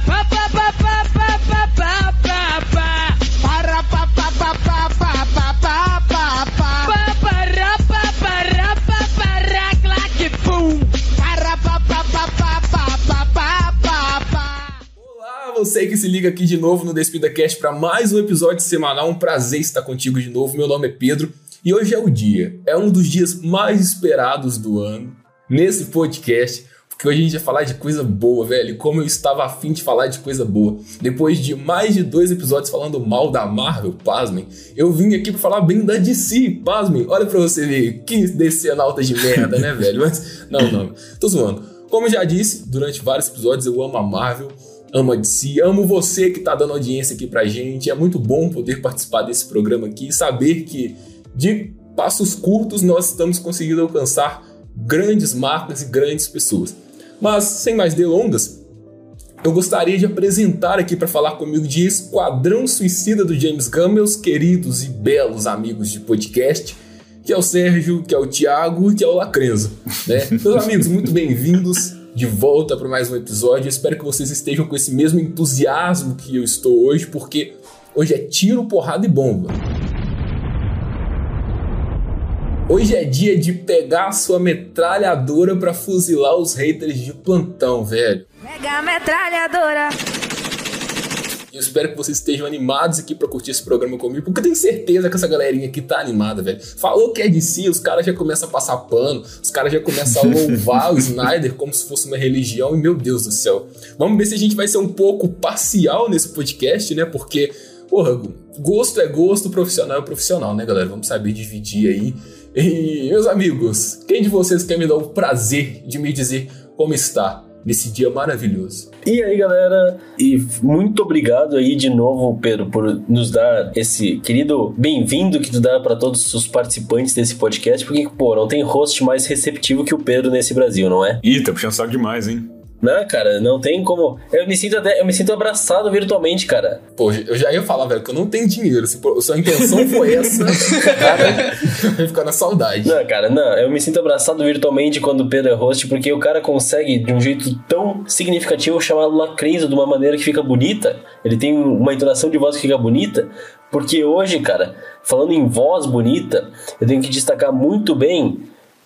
para Olá, você que se liga aqui de novo no Despida Cast para mais um episódio semanal. Um prazer estar contigo de novo. Meu nome é Pedro e hoje é o dia. É um dos dias mais esperados do ano nesse podcast. Porque hoje a gente vai falar de coisa boa, velho. Como eu estava afim de falar de coisa boa. Depois de mais de dois episódios falando mal da Marvel, pasmem, eu vim aqui para falar bem da DC, pasmem. Olha pra você ver que decenalta de merda, né, velho? Mas, não, não, tô zoando. Como eu já disse, durante vários episódios eu amo a Marvel, amo a DC, amo você que tá dando audiência aqui pra gente. É muito bom poder participar desse programa aqui e saber que de passos curtos nós estamos conseguindo alcançar grandes marcas e grandes pessoas. Mas sem mais delongas, eu gostaria de apresentar aqui para falar comigo de Esquadrão Suicida do James Gunn, meus queridos e belos amigos de podcast, que é o Sérgio, que é o Thiago e que é o Lacrenzo. Né? Meus amigos, muito bem-vindos de volta para mais um episódio. Eu espero que vocês estejam com esse mesmo entusiasmo que eu estou hoje, porque hoje é tiro, porrada e bomba. Hoje é dia de pegar a sua metralhadora para fuzilar os haters de plantão, velho. Mega metralhadora Eu espero que vocês estejam animados aqui pra curtir esse programa comigo, porque eu tenho certeza que essa galerinha aqui tá animada, velho. Falou que é de si, os caras já começam a passar pano, os caras já começam a louvar o Snyder como se fosse uma religião, e meu Deus do céu. Vamos ver se a gente vai ser um pouco parcial nesse podcast, né? Porque, porra, gosto é gosto, profissional é profissional, né, galera? Vamos saber dividir aí. E, meus amigos, quem de vocês quer me dar o prazer de me dizer como está nesse dia maravilhoso? E aí, galera, e muito obrigado aí de novo, Pedro, por nos dar esse querido bem-vindo que tu dá para todos os participantes desse podcast, porque, pô, não tem host mais receptivo que o Pedro nesse Brasil, não é? Ih, tá puxando saco demais, hein? Não, cara, não tem como. Eu me sinto até, eu me sinto abraçado virtualmente, cara. Pô, eu já ia falar, velho, que eu não tenho dinheiro. Se sua intenção foi essa, cara, vai ficar na saudade. Não, cara, não, eu me sinto abraçado virtualmente quando o Pedro é host, porque o cara consegue, de um jeito tão significativo, chamar Lacrenzo de uma maneira que fica bonita. Ele tem uma entonação de voz que fica bonita. Porque hoje, cara, falando em voz bonita, eu tenho que destacar muito bem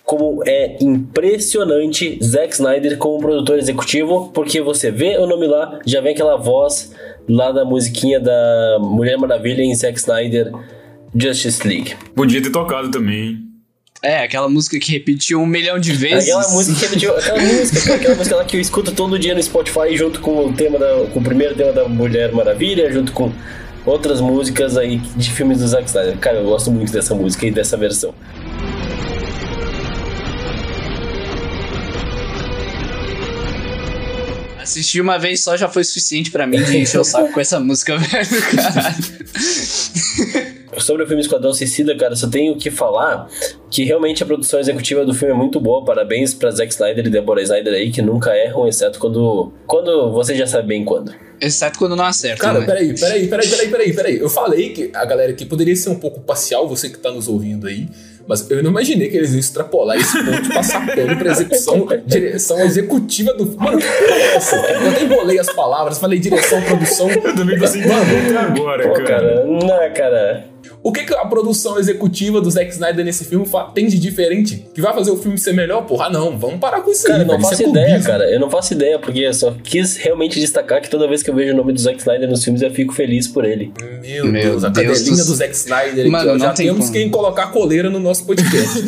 como é impressionante Zack Snyder como produtor executivo, porque você vê o nome lá, já vem aquela voz lá da musiquinha da Mulher Maravilha em Zack Snyder Justice League. Podia ter tocado também, hein? É, aquela música que repetiu um milhão de vezes. Aquela música que repetiu, aquela música, aquela música lá que eu escuto todo dia no Spotify junto com o tema da, com o primeiro tema da Mulher Maravilha, junto com outras músicas aí de filmes do Zack Snyder. Cara, eu gosto muito dessa música e dessa versão. Assistir uma vez só já foi suficiente pra mim de encher o saco com essa música, velho, caralho. Sobre o filme Esquadrão Suicida, cara, só tenho que falar que realmente a produção executiva do filme é muito boa. Parabéns pra Zack Snyder e Deborah Snyder aí, que nunca erram, exceto quando. Quando você já sabe bem quando. Exceto quando não acerta, Cara, né? peraí, peraí, peraí, peraí, peraí, peraí. Eu falei que a galera aqui poderia ser um pouco parcial, você que tá nos ouvindo aí, mas eu não imaginei que eles iam extrapolar esse ponto passar pano pra execução, direção executiva do. Mano, que porra é essa? Eu até embolei as palavras, falei direção, produção. Eu também pensei Mano, até agora, Pô, cara. cara, não, cara. O que, que a produção executiva do Zack Snyder nesse filme tem de diferente? Que vai fazer o filme ser melhor? Porra, não, vamos parar com isso Cara, aí, eu não. Isso faço é ideia, clubismo. cara. Eu não faço ideia, porque eu só quis realmente destacar que toda vez que eu vejo o nome do Zack Snyder nos filmes, eu fico feliz por ele. Meu, Meu Deus, a Deus cadelinha do do Zack Snyder aqui, Mano, ó, já temos como. quem colocar coleira no nosso podcast.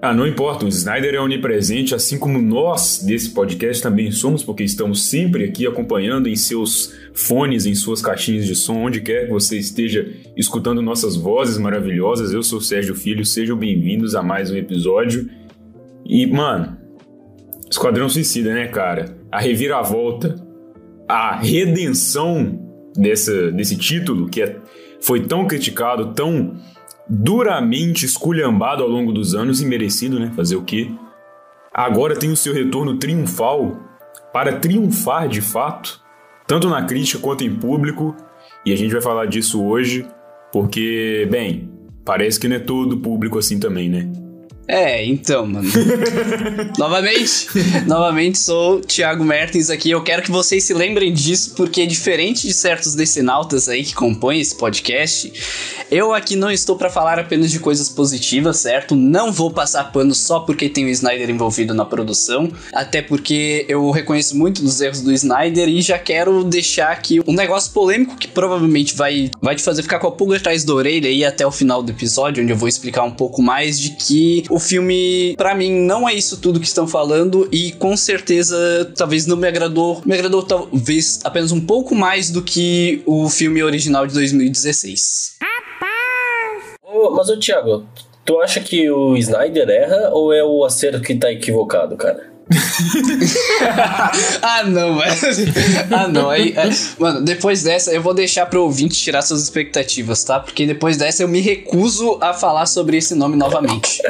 Ah, não importa, o Snyder é onipresente, assim como nós desse podcast também somos, porque estamos sempre aqui acompanhando em seus fones, em suas caixinhas de som, onde quer que você esteja escutando nossas vozes maravilhosas. Eu sou o Sérgio Filho, sejam bem-vindos a mais um episódio. E, mano, Esquadrão Suicida, né, cara? A reviravolta, a redenção dessa, desse título, que é, foi tão criticado, tão duramente esculhambado ao longo dos anos e merecido, né? Fazer o quê? Agora tem o seu retorno triunfal para triunfar de fato, tanto na crítica quanto em público, e a gente vai falar disso hoje, porque, bem, parece que não é todo público assim também, né? É, então, mano. novamente, novamente sou o Thiago Mertens aqui. Eu quero que vocês se lembrem disso, porque diferente de certos decenautas aí que compõem esse podcast, eu aqui não estou para falar apenas de coisas positivas, certo? Não vou passar pano só porque tem o Snyder envolvido na produção, até porque eu reconheço muito dos erros do Snyder e já quero deixar aqui um negócio polêmico que provavelmente vai, vai te fazer ficar com a pulga atrás da orelha aí até o final do episódio, onde eu vou explicar um pouco mais de que o filme, para mim, não é isso tudo que estão falando e com certeza talvez não me agradou. Me agradou talvez apenas um pouco mais do que o filme original de 2016. Ô, mas o Thiago, tu acha que o Snyder erra ou é o acerto que tá equivocado, cara? ah, não, velho. Ah, não. Aí, é, mano, depois dessa eu vou deixar pro ouvinte tirar suas expectativas, tá? Porque depois dessa eu me recuso a falar sobre esse nome novamente.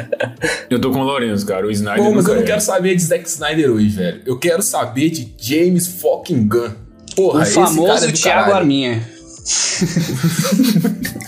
Eu tô com o Lourenço, cara. O Snyder. Pô, mas eu não é. quero saber de Zack Snyder hoje, velho. Eu quero saber de James fucking Gunn. Porra, o esse cara famoso é do Thiago caralho. Arminha.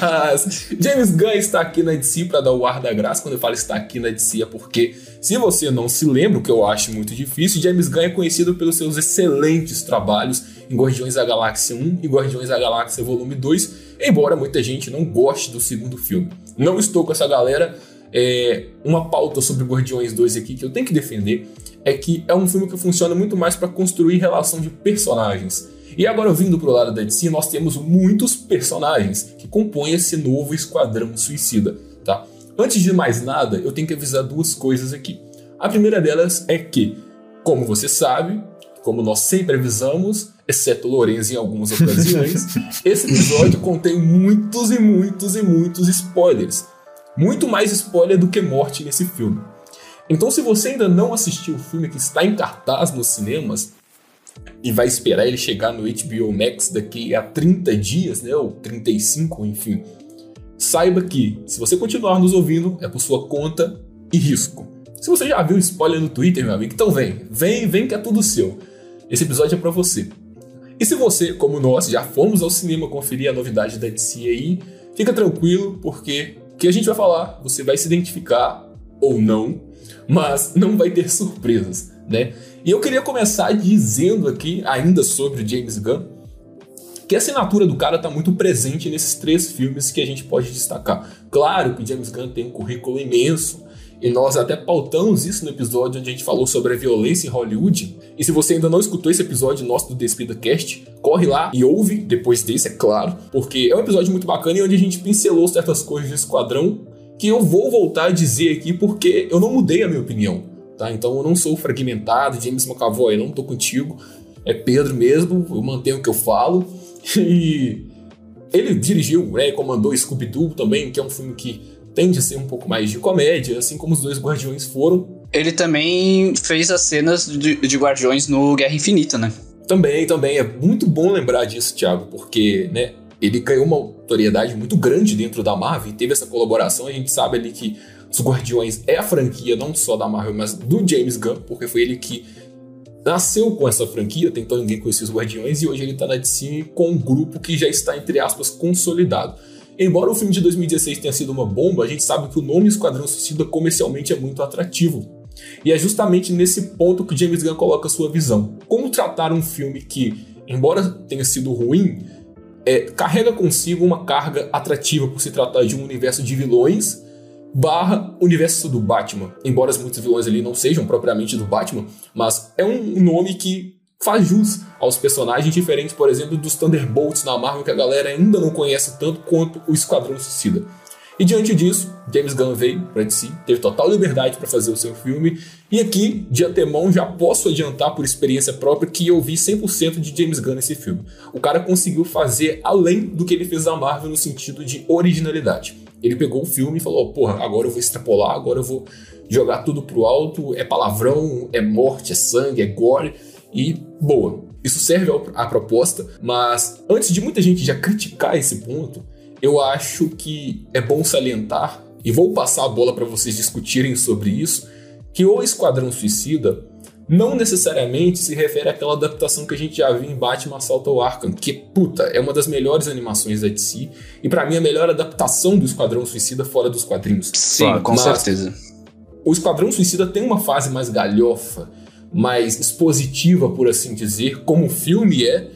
Mas James Gunn está aqui na DC para dar o ar da graça. Quando eu falo está aqui na DC é porque, se você não se lembra, o que eu acho muito difícil, James Gunn é conhecido pelos seus excelentes trabalhos em Guardiões da Galáxia 1 e Guardiões da Galáxia Volume 2, embora muita gente não goste do segundo filme. Não estou com essa galera. É, uma pauta sobre Guardiões 2 aqui que eu tenho que defender é que é um filme que funciona muito mais para construir relação de personagens. E agora, vindo pro lado da DC, nós temos muitos personagens que compõem esse novo Esquadrão Suicida, tá? Antes de mais nada, eu tenho que avisar duas coisas aqui. A primeira delas é que, como você sabe, como nós sempre avisamos, exceto Lorenzo em algumas ocasiões, esse episódio contém muitos e muitos e muitos spoilers. Muito mais spoiler do que morte nesse filme. Então, se você ainda não assistiu o filme que está em cartaz nos cinemas, e vai esperar ele chegar no HBO Max daqui a 30 dias, né, ou 35, enfim. Saiba que, se você continuar nos ouvindo, é por sua conta e risco. Se você já viu spoiler no Twitter, meu amigo, então vem, vem, vem que é tudo seu. Esse episódio é para você. E se você, como nós, já fomos ao cinema conferir a novidade da DC aí, fica tranquilo, porque o que a gente vai falar, você vai se identificar ou não, mas não vai ter surpresas, né? E eu queria começar dizendo aqui, ainda sobre James Gunn, que a assinatura do cara está muito presente nesses três filmes que a gente pode destacar. Claro que James Gunn tem um currículo imenso, e nós até pautamos isso no episódio onde a gente falou sobre a violência em Hollywood. E se você ainda não escutou esse episódio nosso do Despida Cast, corre lá e ouve depois desse, é claro, porque é um episódio muito bacana e onde a gente pincelou certas coisas do Esquadrão que eu vou voltar a dizer aqui porque eu não mudei a minha opinião. Tá? Então eu não sou fragmentado, James McAvoy, eu não tô contigo, é Pedro mesmo, eu mantenho o que eu falo. E ele dirigiu, né, comandou Scooby-Doo também, que é um filme que tende a ser um pouco mais de comédia, assim como os dois Guardiões foram. Ele também fez as cenas de, de Guardiões no Guerra Infinita, né? Também, também. É muito bom lembrar disso, Thiago, porque, né, ele ganhou uma notoriedade muito grande dentro da Marvel e teve essa colaboração. A gente sabe ali que os Guardiões é a franquia não só da Marvel, mas do James Gunn, porque foi ele que nasceu com essa franquia, tentou ninguém conhecer os Guardiões, e hoje ele tá na DC com um grupo que já está, entre aspas, consolidado. Embora o filme de 2016 tenha sido uma bomba, a gente sabe que o nome Esquadrão Suicida comercialmente é muito atrativo. E é justamente nesse ponto que James Gunn coloca sua visão. Como tratar um filme que, embora tenha sido ruim, é, carrega consigo uma carga atrativa por se tratar de um universo de vilões barra universo do Batman. Embora muitos vilões ali não sejam propriamente do Batman, mas é um nome que faz jus aos personagens diferentes, por exemplo, dos Thunderbolts na Marvel, que a galera ainda não conhece tanto quanto o Esquadrão Suicida. E diante disso, James Gunn veio para DC, teve total liberdade para fazer o seu filme, e aqui, de antemão, já posso adiantar por experiência própria que eu vi 100% de James Gunn nesse filme. O cara conseguiu fazer além do que ele fez da Marvel no sentido de originalidade. Ele pegou o filme e falou: porra, agora eu vou extrapolar, agora eu vou jogar tudo pro alto, é palavrão, é morte, é sangue, é gore, e boa. Isso serve à proposta, mas antes de muita gente já criticar esse ponto, eu acho que é bom salientar, e vou passar a bola para vocês discutirem sobre isso, que o Esquadrão Suicida não necessariamente se refere àquela adaptação que a gente já viu em Batman Assalto ao Arkham, que, puta, é uma das melhores animações da DC, e para mim a melhor adaptação do Esquadrão Suicida fora dos quadrinhos. Sim, Claro, com certeza. o Esquadrão Suicida tem uma fase mais galhofa, mais expositiva, por assim dizer, como o filme é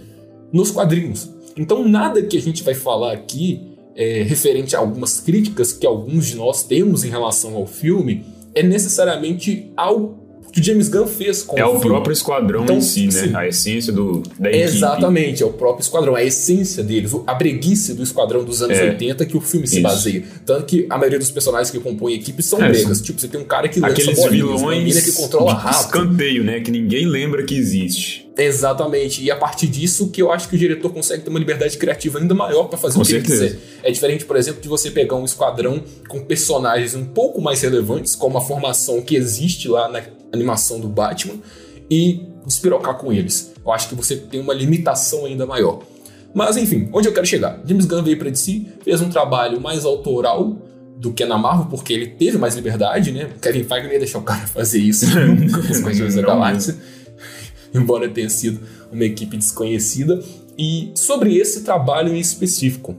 nos quadrinhos. Então, nada que a gente vai falar aqui é, referente a algumas críticas que alguns de nós temos em relação ao filme é necessariamente algo que o James Gunn fez com é o, o próprio esquadrão Então, em si, né? A essência do, da equipe. Exatamente, é o próprio esquadrão, a essência deles, a breguice do esquadrão dos anos É. 80 que o filme se Isso. baseia. Tanto que a maioria dos personagens que compõem a equipe são É, bregas. Tipo, você tem um cara que lança Aqueles bolinhas, vilões que controla rápido. escanteio, né? Que ninguém lembra que existe. Exatamente. E a partir disso que eu acho que o diretor consegue ter uma liberdade criativa ainda maior pra fazer Com o que certeza. ele quiser. É diferente, por exemplo, de você pegar um esquadrão com personagens um pouco mais relevantes, como a formação que existe lá na animação do Batman, e despirocar com eles. Eu acho que você tem uma limitação ainda maior. Mas enfim, onde eu quero chegar? James Gunn veio pra DC, fez um trabalho mais autoral do que na Marvel, porque ele teve mais liberdade, né? Kevin Feige não ia deixar o cara fazer isso nunca com os Guardiões da Galáxia embora tenha sido uma equipe desconhecida. E sobre esse trabalho em específico,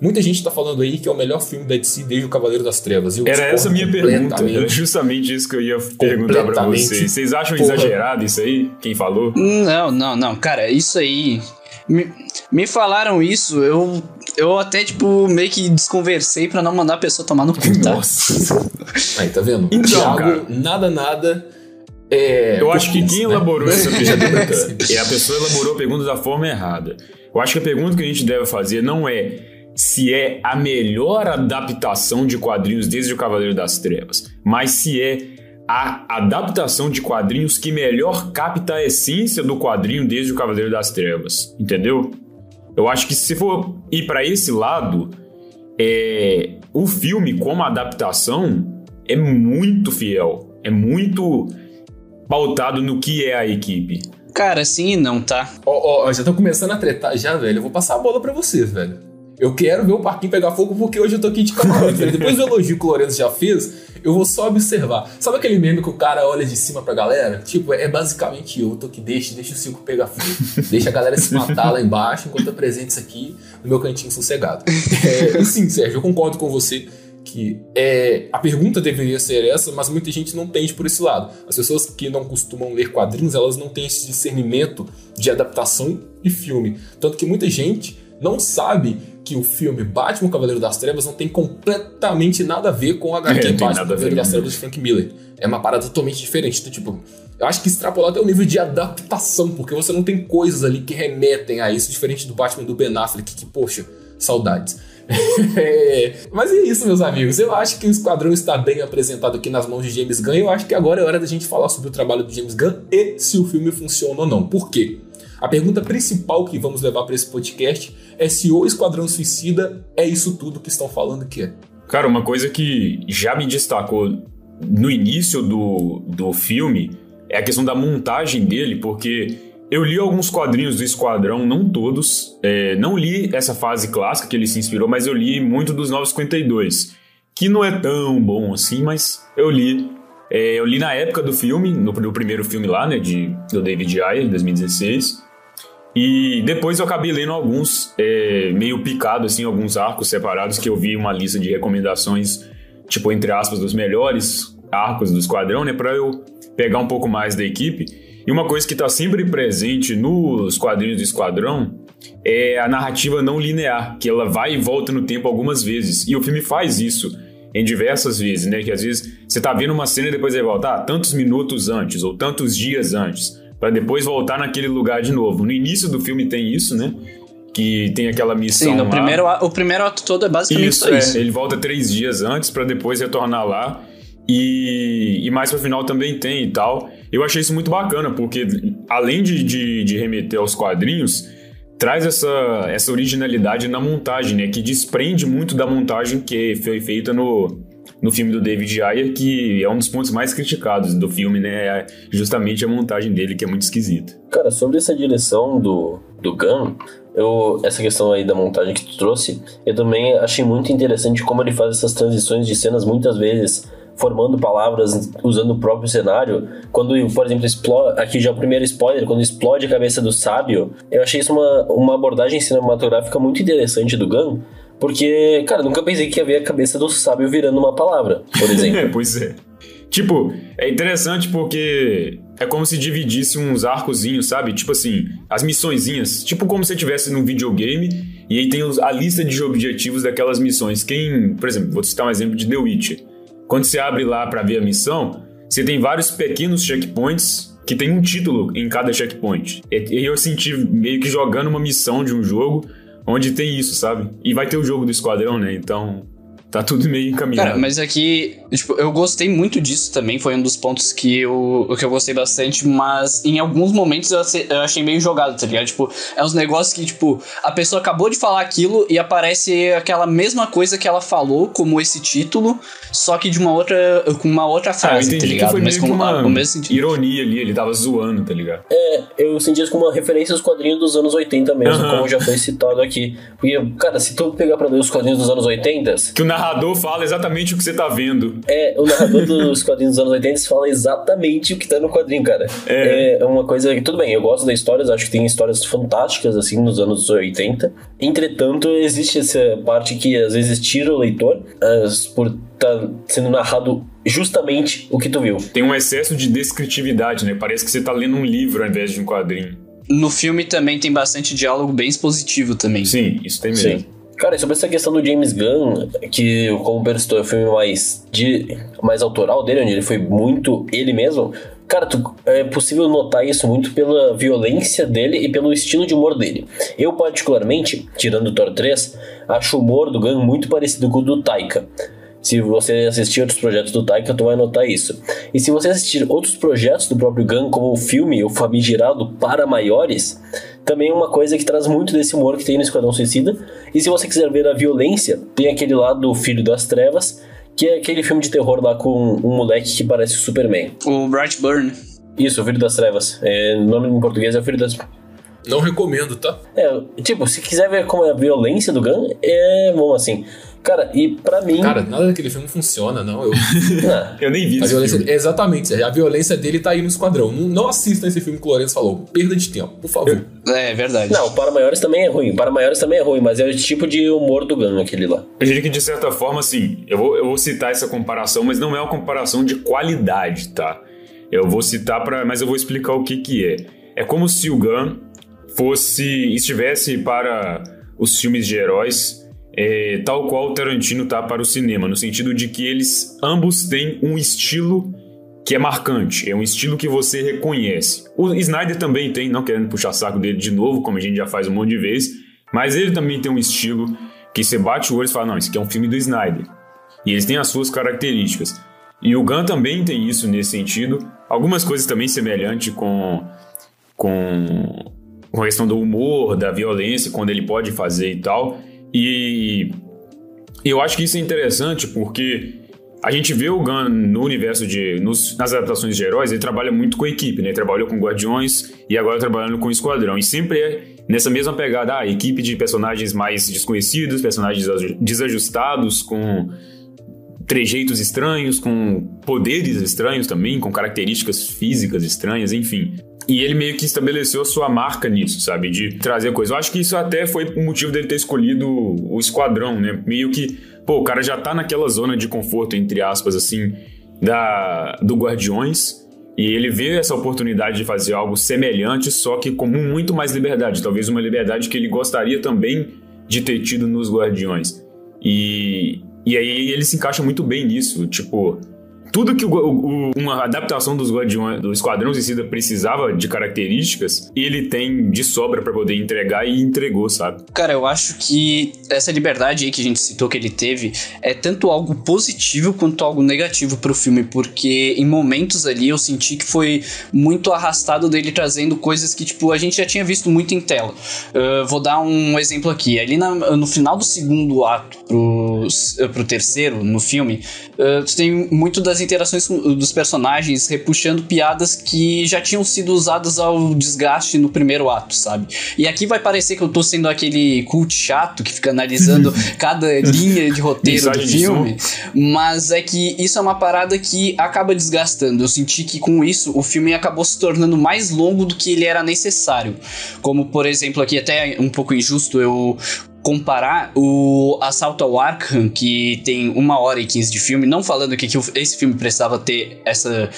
muita gente está falando aí que é o melhor filme da DC desde o Cavaleiro das Trevas. Eu Era essa a minha pergunta. Era justamente isso que eu ia perguntar pra vocês. Vocês acham Porra. exagerado isso aí? Quem falou? Não, não, não, cara, isso aí. Me, me falaram isso, eu, eu até, tipo, meio que desconversei pra não mandar a pessoa tomar no cu, tá? Nossa. Aí, tá vendo? Então, Thiago, cara. nada, nada. É, Eu acho que quem né? elaborou essa pergunta é a pessoa elaborou a pergunta da forma errada. Eu acho que a pergunta que a gente deve fazer não é se é a melhor adaptação de quadrinhos desde o Cavaleiro das Trevas, mas se é a adaptação de quadrinhos que melhor capta a essência do quadrinho desde o Cavaleiro das Trevas, entendeu? Eu acho que se for ir pra esse lado, é, o filme como adaptação é muito fiel, é muito pautado no que é a equipe. Cara, sim e não, tá? Ó, ó, já tô começando a tretar já, velho. Eu vou passar a bola pra vocês, velho. Eu quero ver o parquinho pegar fogo porque hoje eu tô aqui de camarote. Depois do elogio que o Lourenço já fez, eu vou só observar. Sabe aquele meme que o cara olha de cima pra galera? Tipo, é basicamente eu. Eu tô aqui, deixa, deixa o circo pegar fogo. Deixa a galera se matar lá embaixo enquanto eu apresento isso aqui no meu cantinho sossegado. É, e sim, Sérgio, eu concordo com você que é, a pergunta deveria ser essa, mas muita gente não tende por esse lado. As pessoas que não costumam ler quadrinhos, elas não têm esse discernimento de adaptação e filme. Tanto que muita gente não sabe que o filme Batman Cavaleiro das Trevas não tem completamente nada a ver com a HQ É, Batman Cavaleiro das. Trevas de Frank Miller. É uma parada totalmente diferente. Então, tipo, eu acho que extrapolar até o nível de adaptação, porque você não tem coisas ali que remetem a isso, diferente do Batman do Ben Affleck, que, poxa, saudades. É, Mas é isso, meus amigos. Eu acho que o Esquadrão está bem apresentado aqui nas mãos de James Gunn. e Eu acho que agora é hora da gente falar sobre o trabalho do James Gunn e se o filme funciona ou não. Por quê? A pergunta principal que vamos levar para esse podcast é se o Esquadrão Suicida é isso tudo que estão falando que é. Cara, uma coisa que já me destacou no início do, do filme é a questão da montagem dele, porque eu li alguns quadrinhos do Esquadrão, não todos. é, não li essa fase clássica que ele se inspirou, mas eu li muito dos 952, que não é tão bom assim, mas eu li. É, eu li na época do filme, no, no primeiro filme lá, né, de, do David Ayer, 2016. E depois eu acabei lendo alguns, é, meio picado, assim, alguns arcos separados, que eu vi uma lista de recomendações, tipo, entre aspas, dos melhores arcos do Esquadrão, né, pra eu pegar um pouco mais da equipe. E uma coisa que tá sempre presente nos quadrinhos do Esquadrão é a narrativa não linear, que ela vai e volta no tempo algumas vezes. E o filme faz isso em diversas vezes, né? Que às vezes você tá vendo uma cena e depois vai voltar ah, tantos minutos antes ou tantos dias antes, para depois voltar naquele lugar de novo. No início do filme tem isso, né? Que tem aquela missão Sim, no lá. primeiro, o primeiro ato todo é basicamente Isso, é. isso. Ele volta três dias antes para depois retornar lá. E, e mais pro final também tem e tal. Eu achei isso muito bacana, porque além de, de, de remeter aos quadrinhos, traz essa, essa originalidade na montagem, né? Que desprende muito da montagem que foi feita no, no filme do David Ayer, que é um dos pontos mais criticados do filme, né? É justamente a montagem dele, que é muito esquisita. Cara, sobre essa direção do, do Gunn, eu, essa questão aí da montagem que tu trouxe, eu também achei muito interessante como ele faz essas transições de cenas muitas vezes formando palavras usando o próprio cenário. Quando, por exemplo, explode, aqui já é o primeiro spoiler, quando explode a cabeça do sábio, eu achei isso uma, uma abordagem cinematográfica muito interessante do Gunn, porque, cara, nunca pensei que ia ver a cabeça do sábio virando uma palavra, por exemplo. É, pois é. Tipo, é interessante porque é como se dividisse uns arcozinhos, sabe? Tipo assim, as missõezinhas. Tipo como se estivesse num videogame e aí tem a lista de objetivos daquelas missões. Quem, por exemplo, vou citar um exemplo de The Witcher. Quando você abre lá pra ver a missão, você tem vários pequenos checkpoints que tem um título em cada checkpoint. E eu senti meio que jogando uma missão de um jogo onde tem isso, sabe? E vai ter o jogo do esquadrão, né? Então, tá tudo meio encaminhado. Cara, mas aqui, tipo, eu gostei muito disso também, foi um dos pontos que eu, que eu gostei bastante, mas em alguns momentos eu, eu achei meio jogado, tá ligado? Tipo, é uns negócios que, tipo, a pessoa acabou de falar aquilo e aparece aquela mesma coisa que ela falou, como esse título, só que de uma outra, com uma outra Ah, eu frase, tá entendi que ligado? foi Mas com uma a- o mesmo sentido. ironia ali, ele tava zoando, tá ligado? É, eu senti isso como uma referência aos quadrinhos dos anos 80 mesmo, Aham. como já foi citado aqui. Porque, cara, se tu pegar pra ler os quadrinhos dos anos 80, Que o narrador fala exatamente o que você tá vendo. é, o narrador dos quadrinhos dos anos 80 fala exatamente o que tá no quadrinho, cara. É. É, uma coisa que, tudo bem, eu gosto das histórias, acho que tem histórias fantásticas, assim, nos anos 80. Entretanto, existe essa parte que às vezes tira o leitor as- por estar sendo narrado justamente o que tu viu. Tem um excesso de descritividade, né? Parece que você tá lendo um livro ao invés de um quadrinho. No filme também tem bastante diálogo bem expositivo também. Sim, isso tem mesmo. Sim. Cara, sobre essa questão do James Gunn, que, como o Pedro é o filme mais, de, mais autoral dele, onde ele foi muito ele mesmo. Cara, tu- é possível notar isso muito pela violência dele e pelo estilo de humor dele. Eu, particularmente, tirando o Thor 3, acho o humor do Gunn muito parecido com o do Taika. Se você assistir outros projetos do Taika, tu vai notar isso. E se você assistir outros projetos do próprio Gunn, como o filme O Famigerado para Maiores, também é uma coisa que traz muito desse humor que tem no Esquadrão Suicida. E se você quiser ver a violência, tem aquele lá do Filho das Trevas, que é aquele filme de terror lá com um moleque que parece o Superman. O Bright Burn. Isso, o Filho das Trevas. É, o nome em português é o Filho das... Não recomendo, tá? É, tipo, se quiser ver como é a violência do Gunn, é bom assim. Cara, e pra mim... Cara, nada daquele filme funciona, não. Eu, ah, Eu nem vi a esse violência, filme. exatamente, a violência dele tá aí no esquadrão. Não, não assistam esse filme que o Lourenço falou. Perda de tempo, por favor. É, verdade. Não, para maiores também é ruim. Para maiores também é ruim, mas é o tipo de humor do Gun, aquele lá. Eu diria que, de certa forma, assim, eu vou, eu vou citar essa comparação, mas não é uma comparação de qualidade, tá? Eu vou citar para, mas eu vou explicar o que que é. É como se o Gunn fosse, estivesse para os filmes de heróis, é, tal qual o Tarantino tá para o cinema, no sentido de que eles ambos têm um estilo que é marcante, é um estilo que você reconhece. O Snyder também tem, não querendo puxar saco dele de novo, como a gente já faz um monte de vezes, mas ele também tem um estilo que você bate o olho e fala, não, isso aqui é um filme do Snyder. E eles têm as suas características. E o Gunn também tem isso nesse sentido. Algumas coisas também semelhantes com, com, com a questão do humor, da violência, quando ele pode fazer e tal. E eu acho que isso é interessante porque a gente vê o Gunn no universo de. Nos, nas adaptações de heróis, ele trabalha muito com a equipe, né? Ele trabalhou com Guardiões e agora trabalhando com o Esquadrão. E sempre é nessa mesma pegada, ah, equipe de personagens mais desconhecidos, personagens desajustados, com trejeitos estranhos, com poderes estranhos também, com características físicas estranhas, enfim. E ele meio que estabeleceu a sua marca nisso, sabe? De trazer coisa. Eu acho que isso até foi o motivo dele ter escolhido o Esquadrão, né? Meio que, pô, o cara já tá naquela zona de conforto, entre aspas, assim, da, do Guardiões. E ele vê essa oportunidade de fazer algo semelhante, só que com muito mais liberdade. Talvez uma liberdade que ele gostaria também de ter tido nos Guardiões. E, e aí ele se encaixa muito bem nisso. Tipo, tudo que o, o, uma adaptação dos Guardiões, do Esquadrão Suicida precisava de características, ele tem de sobra para poder entregar e entregou, sabe? Cara, eu acho que essa liberdade aí que a gente citou que ele teve é tanto algo positivo quanto algo negativo pro filme, porque em momentos ali eu senti que foi muito arrastado dele trazendo coisas que, tipo, a gente já tinha visto muito em tela. Uh, vou dar um exemplo aqui. Ali na, no final do segundo ato pro, pro terceiro, no filme, uh, tem muito das interações dos personagens repuxando piadas que já tinham sido usadas ao desgaste no primeiro ato, sabe? E aqui vai parecer que eu tô sendo aquele cult chato que fica analisando cada linha de roteiro do filme, mas é que isso é uma parada que acaba desgastando. Eu senti que com isso o filme acabou se tornando mais longo do que ele era necessário. Como, por exemplo, aqui até um pouco injusto eu comparar o Assalto ao Arkham, que tem uma hora e quinze de filme, não falando que, que esse filme precisava ter essa,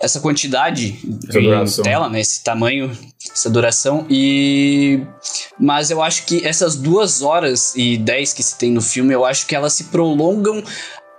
essa quantidade Essa duração. tela, né? Esse tamanho, essa duração. E. Mas eu acho que essas duas horas e dez que se tem no filme, eu acho que elas se prolongam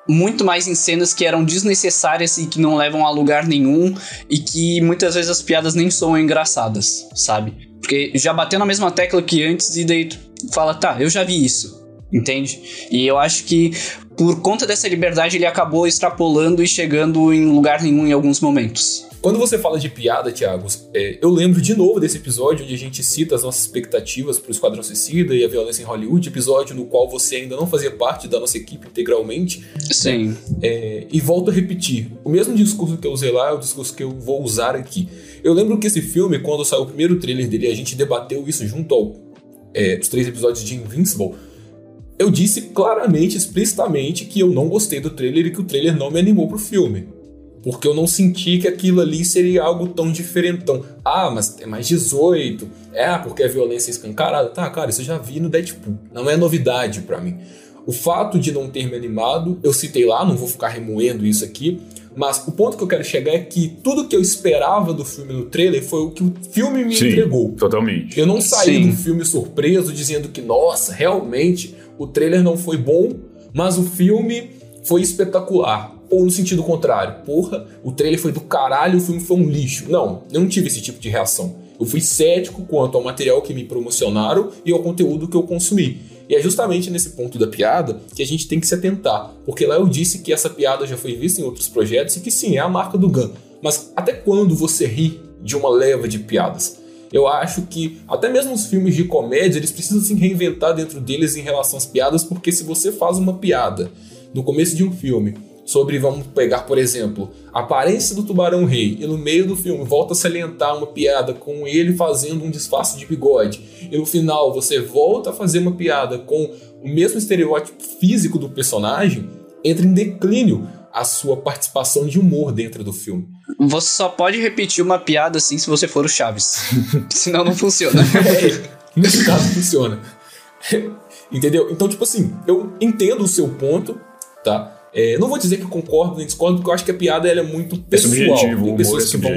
muito mais em cenas que eram desnecessárias e que não levam a lugar nenhum e que muitas vezes as piadas nem são engraçadas, sabe? Porque já bateu na mesma tecla que antes e daí fala, tá, eu já vi isso, entende? E eu acho que por conta dessa liberdade ele acabou extrapolando e chegando em lugar nenhum em alguns momentos. Quando você fala de piada, Thiago, é, eu lembro de novo desse episódio onde a gente cita as nossas expectativas para o Esquadrão Suicida e a violência em Hollywood, episódio no qual você ainda não fazia parte da nossa equipe integralmente, Sim. É, e volto a repetir: o mesmo discurso que eu usei lá é o discurso que eu vou usar aqui. Eu lembro que esse filme, quando saiu o primeiro trailer dele, a gente debateu isso junto aos três episódios de Invincible. Eu disse claramente, explicitamente, que eu não gostei do trailer e que o trailer não me animou pro filme. Porque eu não senti que aquilo ali seria algo tão diferentão. Ah, mas é mais 18. É, porque é violência escancarada. Tá, cara, isso eu já vi no Deadpool. Não é novidade pra mim. O fato de não ter me animado, eu citei lá, não vou ficar remoendo isso aqui, mas o ponto que eu quero chegar é que tudo que eu esperava do filme no trailer foi o que o filme me Sim, entregou. totalmente. Eu não saí Sim. do filme surpreso dizendo que, nossa, realmente o trailer não foi bom, mas o filme foi espetacular. Ou no sentido contrário, porra, o trailer foi do caralho, o filme foi um lixo. Não, eu não tive esse tipo de reação. Eu fui cético quanto ao material que me promocionaram e ao conteúdo que eu consumi. E é justamente nesse ponto da piada que a gente tem que se atentar, porque lá eu disse que essa piada já foi vista em outros projetos e que sim, é a marca do Gun. Mas até quando você ri de uma leva de piadas? Eu acho que até mesmo os filmes de comédia, eles precisam se reinventar dentro deles em relação às piadas, porque se você faz uma piada no começo de um filme sobre, vamos pegar, por exemplo, a aparência do Tubarão Rei, e no meio do filme volta a salientar uma piada com ele fazendo um disfarce de bigode, e no final você volta a fazer uma piada com o mesmo estereótipo físico do personagem, entra em declínio a sua participação de humor dentro do filme. Você só pode repetir uma piada assim se você for o Chaves. Senão não funciona. Nesse caso funciona. Entendeu? Então, tipo assim, eu entendo o seu ponto, tá? É, não vou dizer que concordo nem discordo, porque eu acho que a piada ela é muito É pessoal. subjetivo, o Tem humor é pessoas que vão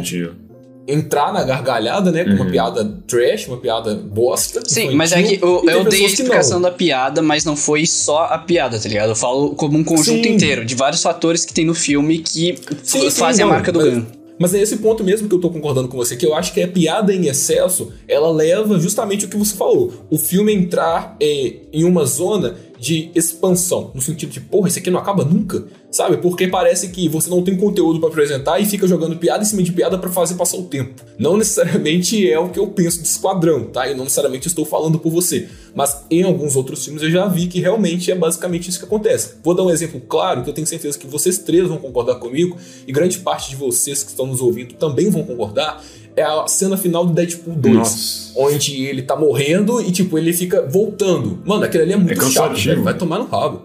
entrar na gargalhada, né? Com uma Uhum. piada trash, uma piada bosta. Sim, infantil, mas é que eu, eu dei a explicação da piada, mas não foi só a piada, tá ligado? Eu falo como um conjunto Sim. inteiro, de vários fatores que tem no filme que Sim, sim, fazem não, a marca do mas- Gun. Mas é esse ponto mesmo que eu tô concordando com você, que eu acho que a piada em excesso, ela leva justamente o que você falou. O filme entrar é, em uma zona de expansão, no sentido de, porra, isso aqui não acaba nunca, sabe? Porque parece que você não tem conteúdo pra apresentar e fica jogando piada em cima de piada pra fazer passar o tempo. Não necessariamente é o que eu penso de Esquadrão, tá? E não necessariamente estou falando por você. Mas em alguns outros filmes eu já vi que realmente é basicamente isso que acontece. Vou dar um exemplo claro, que eu tenho certeza que vocês três vão concordar comigo, e grande parte de vocês que estão nos ouvindo também vão concordar, é a cena final do Deadpool 2. Nossa. Onde ele tá morrendo e, tipo, ele fica voltando. Mano, aquele ali é muito É chato, velho. Vai tomar no rabo.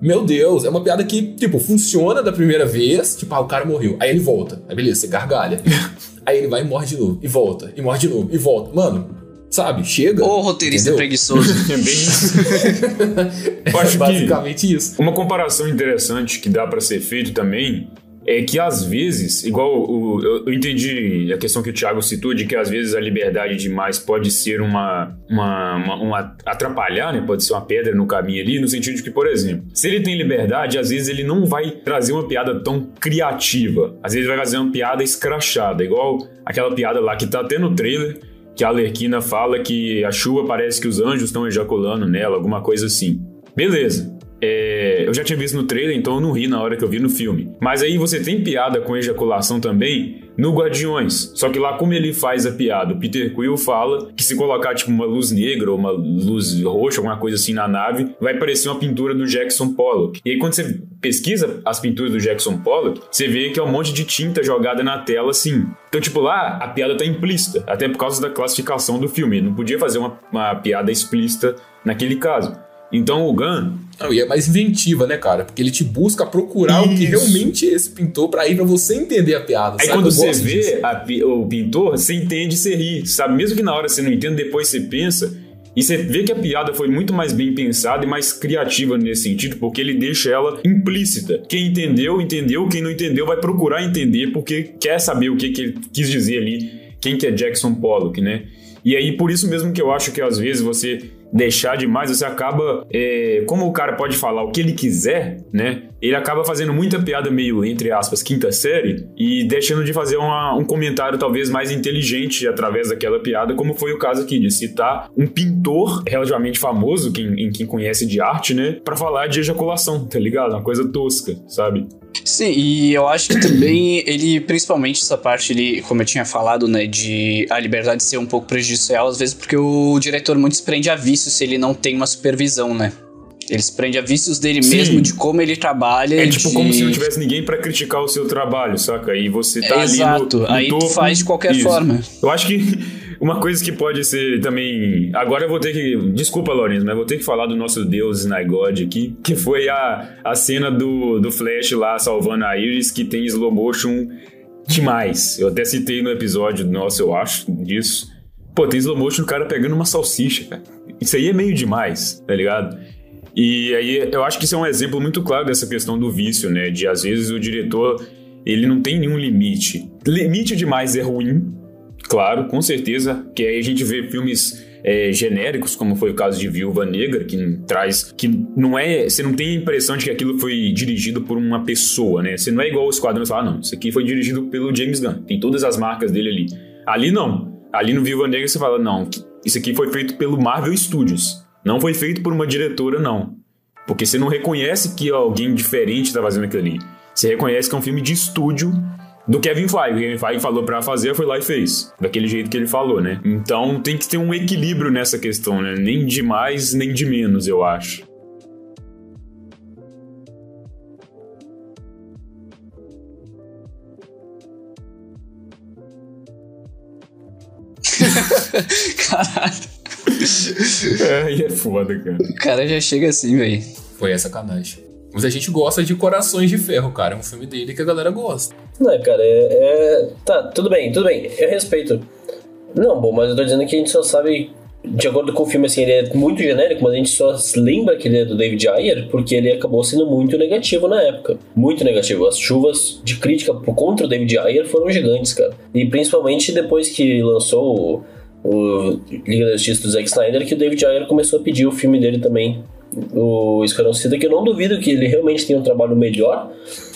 Meu Deus, é uma piada que, tipo, funciona da primeira vez, tipo, ah, o cara morreu. Aí ele volta. Aí beleza, você gargalha. Aí ele vai e morre de novo. E volta. E morre de novo. E volta. Mano, sabe? Chega. Ô, roteirista entendeu? preguiçoso. É bem isso. Eu acho É que basicamente isso. uma comparação interessante que dá pra ser feito também é que às vezes, igual o, eu, eu entendi a questão que o Thiago citou de que às vezes a liberdade demais pode ser uma, uma, uma, uma- atrapalhar, né? Pode ser uma pedra no caminho ali, no sentido de que, por exemplo, se ele tem liberdade, às vezes ele não vai trazer uma piada tão criativa. Às vezes vai fazer uma piada escrachada, igual aquela piada lá que tá até no trailer, que a Alerquina fala que a chuva parece que os anjos estão ejaculando nela, alguma coisa assim. Beleza. É, eu já tinha visto no trailer, então eu não ri na hora que eu vi no filme. Mas aí você tem piada com ejaculação também no Guardiões. Só que lá, como ele faz a piada, o Peter Quill fala que se colocar tipo uma luz negra ou uma luz roxa, alguma coisa assim na nave, vai parecer uma pintura do Jackson Pollock. E aí, quando você pesquisa as pinturas do Jackson Pollock, você vê que é um monte de tinta jogada na tela assim. Então, tipo, lá a piada tá implícita, até por causa da classificação do filme. Ele não podia fazer uma, uma piada explícita naquele caso. Então o Gun Não, e é mais inventiva, né, cara? Porque ele te busca procurar o que Isso. realmente esse pintou pra ir pra você entender a piada. Aí sabe? quando você vê a o pintor, você entende e você ri, sabe? Mesmo que na hora você não entenda, depois você pensa. E você vê que a piada foi muito mais bem pensada e mais criativa nesse sentido, porque ele deixa ela implícita. Quem entendeu, entendeu. Quem não entendeu vai procurar entender, porque quer saber o que, que ele quis dizer ali, quem que é Jackson Pollock, né? E aí, por isso mesmo que eu acho que às vezes você deixar demais, você acaba. É, como o cara pode falar o que ele quiser, né? Ele acaba fazendo muita piada meio, entre aspas, quinta série e deixando de fazer uma, um comentário talvez mais inteligente através daquela piada, como foi o caso aqui, de citar um pintor relativamente famoso, quem, em quem conhece de arte, né? Pra falar de ejaculação, tá ligado? Uma coisa tosca, sabe? Sim, e eu acho que também ele, principalmente essa parte ali, como eu tinha falado, né, de a liberdade ser um pouco prejudicial, às vezes porque o diretor muito se prende a vícios se ele não tem uma supervisão, né? Ele se prende a vícios dele Sim. mesmo, de como ele trabalha. É tipo de... como se não tivesse ninguém pra criticar o seu trabalho, saca? E você tá É, ali exato. no, no Aí tu topo. faz de qualquer Isso. forma. Eu acho que uma coisa que pode ser também. Agora eu vou ter que. Desculpa, Lourenço, mas eu vou ter que falar do nosso deus Snygod aqui, que foi a, a cena do, do Flash lá salvando a Iris, que tem slow motion demais. Eu até citei no episódio nosso, eu acho, disso. Pô, tem slow motion do cara pegando uma salsicha, cara. Isso aí é meio demais, tá ligado? E aí eu acho que isso é um exemplo muito claro dessa questão do vício, né? De às vezes o diretor ele não tem nenhum limite. Limite demais é ruim, claro, com certeza. Que aí a gente vê filmes é, genéricos, como foi o caso de Viúva Negra, que traz. que não é. Você não tem a impressão de que aquilo foi dirigido por uma pessoa, né? Você não é igual o Esquadrão e fala, ah, não, isso aqui foi dirigido pelo James Gunn. Tem todas as marcas dele ali. Ali não. Ali no Viúva Negra você fala, não, isso aqui foi feito pelo Marvel Studios. Não foi feito por uma diretora, não. Porque você não reconhece que alguém diferente tá fazendo aquilo ali. Você reconhece que é um filme de estúdio do Kevin Feige. O Kevin Feige falou pra fazer, foi lá e fez. Daquele jeito que ele falou, né? Então tem que ter um equilíbrio nessa questão, né? Nem de mais, nem de menos, eu acho. Caralho. É, e é foda, cara. O cara já chega assim, velho. Foi a sacanagem. Mas a gente gosta de Corações de Ferro, cara. É um filme dele que a galera gosta. Não, cara, é, é- Tá, tudo bem, tudo bem. Eu respeito. Não, bom, mas eu tô dizendo que a gente só sabe. De acordo com o filme, assim, ele é muito genérico, mas a gente só lembra que ele é do David Ayer porque ele acabou sendo muito negativo na época. Muito negativo. As chuvas de crítica por contra o David Ayer foram gigantes, cara. E principalmente depois que lançou o, Liga da Justiça do Zack Snyder, que o David Ayer começou a pedir o filme dele também, o Esquadrão Suicida, que eu não duvido que ele realmente tenha um trabalho melhor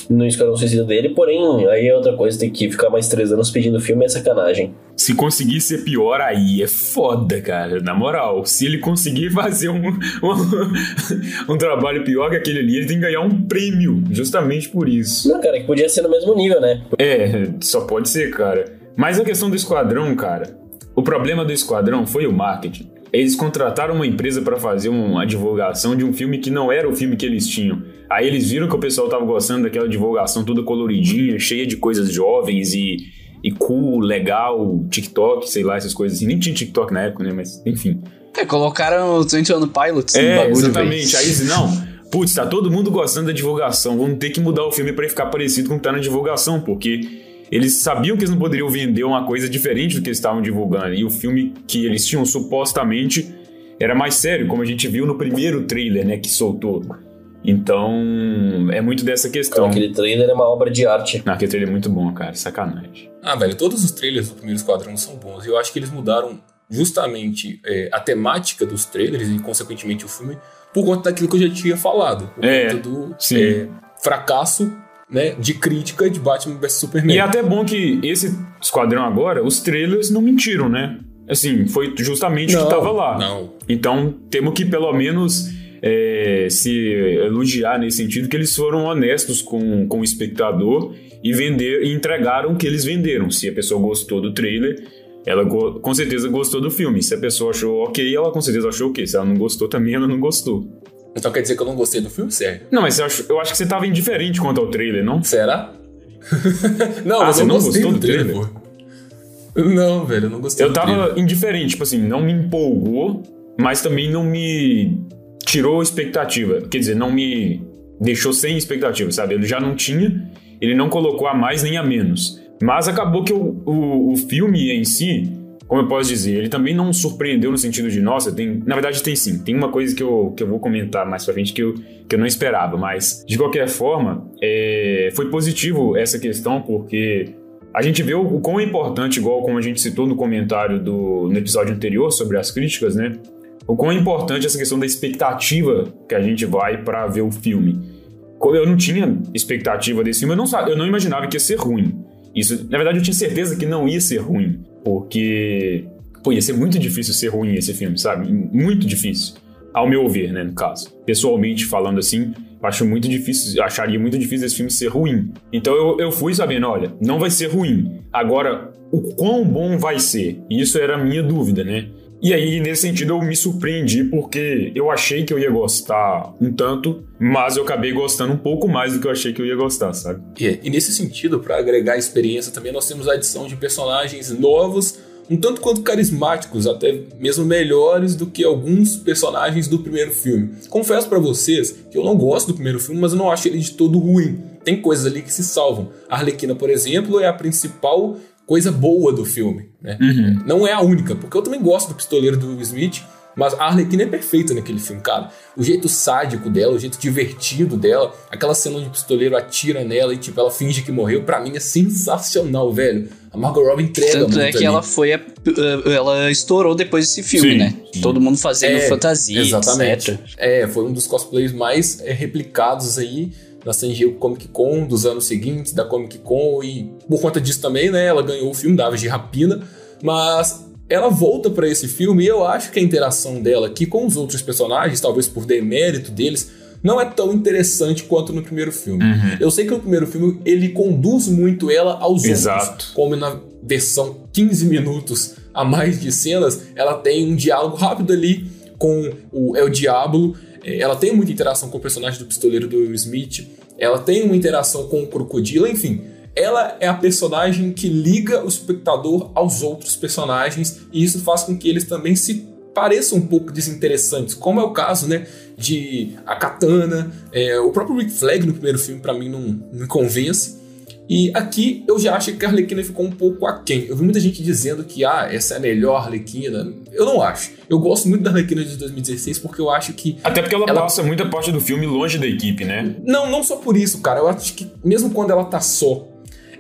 no Esquadrão Suicida dele, porém, aí é outra coisa, tem que ficar mais três anos pedindo filme é sacanagem. Se conseguir ser pior, aí é foda, cara. Na moral, se ele conseguir fazer um, um, um trabalho pior que aquele ali, ele tem que ganhar um prêmio, justamente por isso. Não, cara, que podia ser no mesmo nível, né? É, só pode ser, cara. Mas a questão do esquadrão, cara, o problema do esquadrão foi o marketing. Eles contrataram uma empresa pra fazer uma divulgação de um filme que não era o filme que eles tinham. Aí eles viram que o pessoal tava gostando daquela divulgação toda coloridinha, cheia de coisas jovens e, e cool, legal, TikTok, sei lá, essas coisas assim. Nem tinha TikTok na época, né? Mas enfim. É, colocaram o 21 Pilots no É, bagulho, exatamente. Aí eles, não, putz, tá todo mundo gostando da divulgação, vamos ter que mudar o filme pra ele ficar parecido com o que tá na divulgação, porque eles sabiam que eles não poderiam vender uma coisa diferente do que eles estavam divulgando. E o filme que eles tinham supostamente era mais sério, como a gente viu no primeiro trailer, né, que soltou. Então, é muito dessa questão. Aquele trailer é uma obra de arte. Não, aquele trailer é muito bom, cara, sacanagem. Ah, velho, todos os trailers do primeiro Esquadrão são bons. E eu acho que eles mudaram justamente é, a temática dos trailers e, consequentemente, o filme por conta daquilo que eu já tinha falado. Por É, conta do sim. é, fracasso né, de crítica de Batman vs Superman. E é até bom que esse esquadrão agora, os trailers não mentiram, né? Assim, foi justamente o que tava lá. Não. Então, temos que pelo menos é, se elogiar nesse sentido que eles foram honestos com, com o espectador e vender e entregaram o que eles venderam. Se a pessoa gostou do trailer, ela com certeza gostou do filme. Se a pessoa achou ok, ela com certeza achou ok. Se ela não gostou também, ela não gostou. Então quer dizer que eu não gostei do filme? Sério? Não, mas eu acho, eu acho que você tava indiferente quanto ao trailer, não? Será? não, Ah, você eu não gostei gostou do do trailer, trailer? Não, velho, eu não gostei Eu do trailer. tava indiferente, tipo assim, não me empolgou, mas também não me tirou expectativa. Quer dizer, não me deixou sem expectativa, sabe? Ele já não tinha, ele não colocou a mais nem a menos. Mas acabou que o, o, o filme em si, como eu posso dizer, ele também não surpreendeu no sentido de, nossa, tem. Na verdade, tem sim. Tem uma coisa que eu, que eu vou comentar mais pra frente que eu, que eu não esperava, mas de qualquer forma, é, foi positivo essa questão, porque a gente vê o, o quão é importante, igual como a gente citou no comentário do, no episódio anterior sobre as críticas, né? O quão é importante essa questão da expectativa que a gente vai para ver o filme. Eu não tinha expectativa desse filme, eu não, eu não imaginava que ia ser ruim. Isso, na verdade, eu tinha certeza que não ia ser ruim, porque pô, ia ser muito difícil ser ruim esse filme, sabe? Muito difícil, ao meu ver, né, no caso. Pessoalmente falando assim, acho muito difícil, acharia muito difícil esse filme ser ruim. Então eu, eu fui sabendo, olha, não vai ser ruim. Agora, o quão bom vai ser? Isso era a minha dúvida, né? E aí, nesse sentido, eu me surpreendi porque eu achei que eu ia gostar um tanto, mas eu acabei gostando um pouco mais do que eu achei que eu ia gostar, sabe? E, e nesse sentido, para agregar experiência também, nós temos a adição de personagens novos, um tanto quanto carismáticos, até mesmo melhores do que alguns personagens do primeiro filme. Confesso para vocês que eu não gosto do primeiro filme, mas eu não acho ele de todo ruim. Tem coisas ali que se salvam. A Arlequina, por exemplo, é a principal coisa boa do filme, né? Uhum. Não é a única, porque eu também gosto do pistoleiro do Will Smith, mas a Arlequina é perfeita naquele filme, cara. O jeito sádico dela, o jeito divertido dela, aquela cena onde o pistoleiro atira nela e, tipo, ela finge que morreu, pra mim é sensacional, velho. A Margot Robbie entrega Tanto muito é que ali. ela foi. a- ela estourou depois desse filme, Sim, né? sim. Todo mundo fazendo É, fantasia, Exatamente. etc. É, foi um dos cosplays mais é, replicados aí na San Diego Comic Con dos anos seguintes, da Comic Con, e por conta disso também, né, ela ganhou o filme da Aves de Rapina, mas ela volta pra esse filme e eu acho que a interação dela aqui com os outros personagens, talvez por demérito deles, não é tão interessante quanto no primeiro filme. Uhum. Eu sei que no primeiro filme ele conduz muito ela aos Exato. outros, como na versão 15 minutos a mais de cenas, ela tem um diálogo rápido ali com o El Diablo. É, Ela tem muita interação com o personagem do pistoleiro do Will Smith. Ela tem uma interação com o crocodilo, enfim. Ela é a personagem que liga o espectador aos outros personagens e isso faz com que eles também se pareçam um pouco desinteressantes, como é o caso, né, de a Katana, é, o próprio Rick Flag no primeiro filme pra mim não me convence. E aqui eu já acho que a Arlequina ficou um pouco aquém. Eu vi muita gente dizendo que ah, essa é a melhor Arlequina. Eu não acho. Eu gosto muito da Arlequina de 2016 porque eu acho que Até porque ela, Ela- passa muita parte do filme longe da equipe, né? não, não só por isso, cara. Eu acho que mesmo quando ela tá só,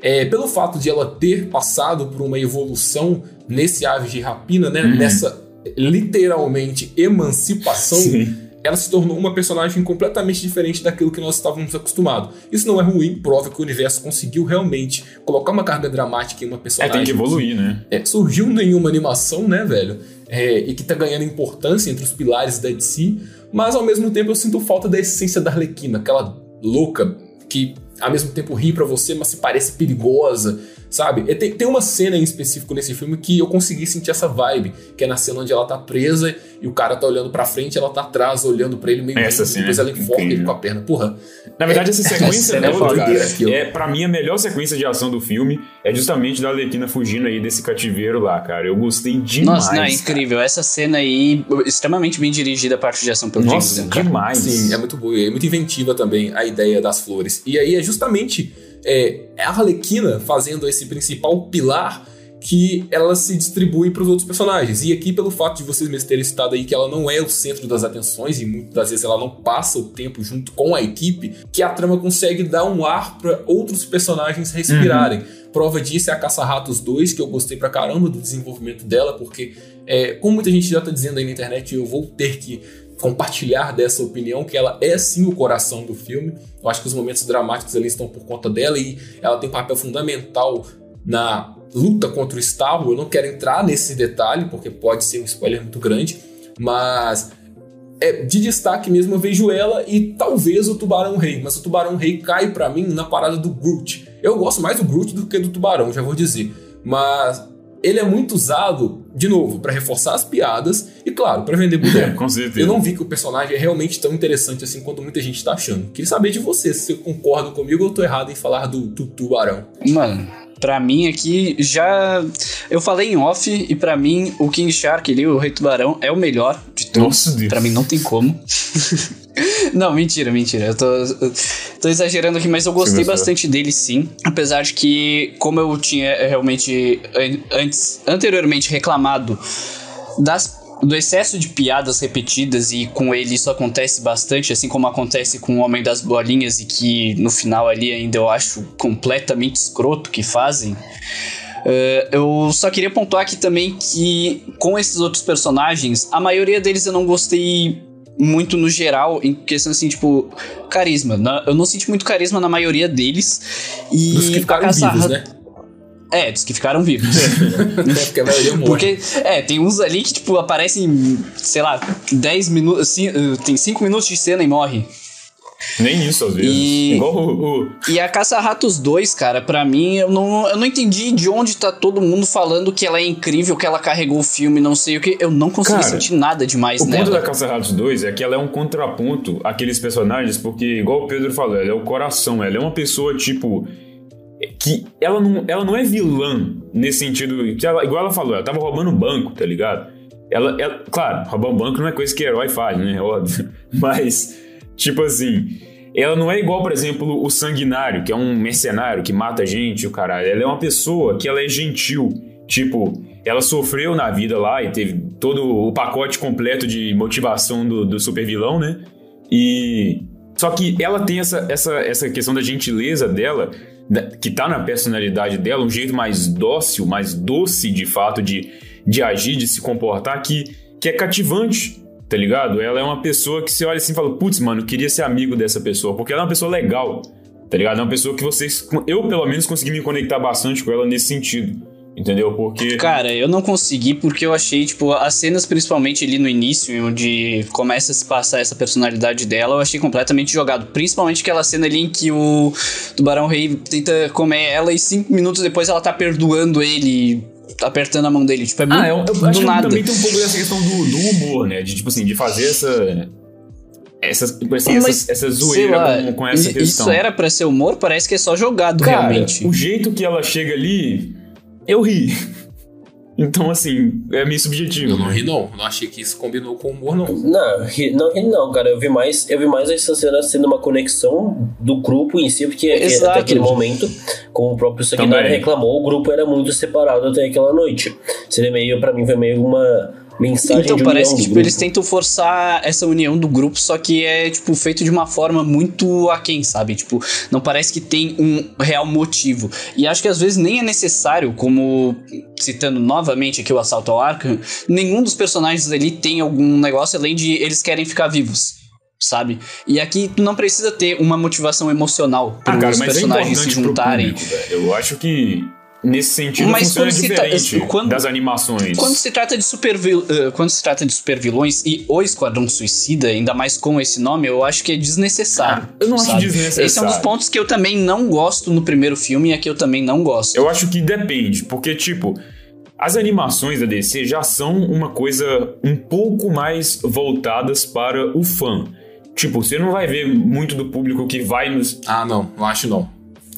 é, pelo fato de ela ter passado por uma evolução nesse Aves de Rapina, né? Uhum. Nessa literalmente emancipação, Sim. Ela se tornou uma personagem completamente diferente daquilo que nós estávamos acostumados. Isso não é ruim, prova que o universo conseguiu realmente colocar uma carga dramática em uma É, personagem. tem que evoluir, né? é, surgiu em uma animação, né, velho? É, e que tá ganhando importância entre os pilares da DC, mas ao mesmo tempo eu sinto falta da essência da Arlequina, aquela louca que ao mesmo tempo ri pra você, mas se parece perigosa, sabe? E tem, tem uma cena em específico nesse filme que eu consegui sentir essa vibe, que é na cena onde ela tá presa e o cara tá olhando pra frente, ela tá atrás olhando pra ele meio Essa cena depois é ela enforca ele com a perna. Porra, Na verdade, essa sequência é toda, foda, cara, cara, é pra mim a melhor sequência de ação do filme é justamente da Arlequina fugindo aí desse cativeiro lá, cara. Eu gostei demais. Nossa, não, é cara. incrível. Essa cena aí, extremamente bem dirigida a parte de ação pelo Nossa, James Gunn, cara. demais. Sim, é muito boa, é muito inventiva também a ideia das flores. E aí é justamente é, a Arlequina fazendo esse principal pilar que ela se distribui para os outros personagens. E aqui, pelo fato de vocês mesmos terem citado aí que ela não é o centro das atenções e muitas das vezes ela não passa o tempo junto com a equipe, que a trama consegue dar um ar para outros personagens respirarem. Prova disso é a Caça-Ratos 2, que eu gostei pra caramba do desenvolvimento dela, porque, é, como muita gente já tá dizendo aí na internet, eu vou ter que compartilhar dessa opinião, que ela é sim o coração do filme. Eu acho que os momentos dramáticos ali estão por conta dela e ela tem papel fundamental na luta contra o Starro. Eu não quero entrar nesse detalhe, porque pode ser um spoiler muito grande, mas é, de destaque mesmo eu vejo ela e talvez o Tubarão Rei, mas o Tubarão Rei cai pra mim na parada do Groot. Eu gosto mais do Groot do que do Tubarão, já vou dizer. Mas ele é muito usado, de novo, pra reforçar as piadas e, claro, pra vender É, boneco. com certeza. Eu não vi que o personagem é realmente tão interessante assim quanto muita gente tá achando. Queria saber de você, se você concorda comigo ou eu tô errado em falar do, do Tubarão. Mano, pra mim aqui já. Eu falei em off e pra mim o King Shark ali, o Rei Tubarão, é o melhor de todos. Nossa, Deus. Pra mim não tem como. Não, mentira, mentira. Eu tô, eu tô exagerando aqui, mas eu gostei gostou? bastante dele sim. Apesar de que, como eu tinha realmente an- antes, anteriormente reclamado das, do excesso de piadas repetidas e com ele isso acontece bastante, assim como acontece com o Homem das Bolinhas e que no final ali ainda eu acho completamente escroto que fazem. Uh, eu só queria pontuar aqui também que com esses outros personagens, a maioria deles eu não gostei muito no geral, em questão assim, tipo, carisma. Na- eu não senti muito carisma na maioria deles. E Dos que ficaram vivos, né? É, dos que ficaram vivos. É, porque a maioria morre. Porque, é, tem uns ali que, tipo, aparecem, sei lá, 10 minutos, assim, uh, tem 5 minutos de cena e morre. Nem isso, às vezes. E- Igual o, o- E a Caça-Ratos 2, cara, pra mim, eu não, eu não entendi de onde tá todo mundo falando que ela é incrível, que ela carregou o filme, não sei o que. Eu não consegui Cara, sentir nada demais O ponto da nela. Caça Ratos 2 é que ela é um contraponto àqueles personagens, porque, igual o Pedro falou, ela é o coração, ela é uma pessoa, tipo. Que ela não, ela não é vilã nesse sentido. ela- igual ela falou, ela tava roubando banco, tá ligado? Ela, ela- claro, roubar um banco não é coisa que herói faz, né? Óbvio. Mas, tipo assim, ela não é igual, por exemplo, o sanguinário, que é um mercenário que mata gente, o caralho. Ela é uma pessoa que ela é gentil. Tipo, ela sofreu na vida lá e teve todo o pacote completo de motivação do, do super vilão, né? E. Só que ela tem essa, essa, essa questão da gentileza dela, que tá na personalidade dela, um jeito mais dócil, mais doce de fato de, de agir, de se comportar, que, que é cativante, tá ligado? Ela é uma pessoa que você olha assim e fala, putz, mano, eu queria ser amigo dessa pessoa, porque ela é uma pessoa legal, tá ligado? É uma pessoa que vocês. Eu, pelo menos, consegui me conectar bastante com ela nesse sentido. Entendeu? Porque. Cara, eu não consegui porque eu achei, tipo, as cenas, principalmente ali no início, onde começa a se passar essa personalidade dela, eu achei completamente jogado. Principalmente aquela cena ali em que o Tubarão Rei tenta comer ela e cinco minutos depois ela tá perdoando ele, apertando a mão dele. Tipo, é muito Ah, eu, eu do acho que nada. também tem um pouco dessa questão do, do humor, né? De, tipo assim, de fazer essa. Essa, assim, Mas, essa, essa zoeira lá, com, com essa questão. Isso era pra ser humor? Parece que é só jogado, Cara, realmente. o jeito que ela chega ali, eu ri. Então, assim, é meio subjetivo. Eu não né? ri, não. Não achei que isso combinou com o humor, não. Não, ri- não, ri não, cara. Eu vi mais, eu vi mais essa cena sendo uma conexão do grupo em si, porque que Exato. até aquele momento, como o próprio Também. reclamou, o grupo era muito separado até aquela noite. Seria meio, pra mim, foi meio uma mensagem Então, de parece que tipo, eles tentam forçar essa união do grupo, só que é tipo feito de uma forma muito aquém, sabe? Tipo, não parece que tem um real motivo. E acho que às vezes nem é necessário, como citando novamente aqui o assalto ao Arkham, nenhum dos personagens ali tem algum negócio além de eles querem ficar vivos. Sabe? E aqui tu não precisa ter uma motivação emocional para Ah, os mas é personagens importante se juntarem. público. Eu acho que nesse sentido Mas funciona quando se diferente quando- das animações. Quando se trata de super vil- eh, quando se trata de super vilões e o Esquadrão Suicida, ainda mais com esse nome, eu acho que é desnecessário. eu não acho sabe? desnecessário. Esse é um dos pontos que eu também não gosto no primeiro filme e aqui eu também não gosto. Eu acho que depende, porque, tipo, as animações da DC já são uma coisa um pouco mais voltadas para o fã. Tipo, você não vai ver muito do público que vai nos. Ah, não. Não acho, não.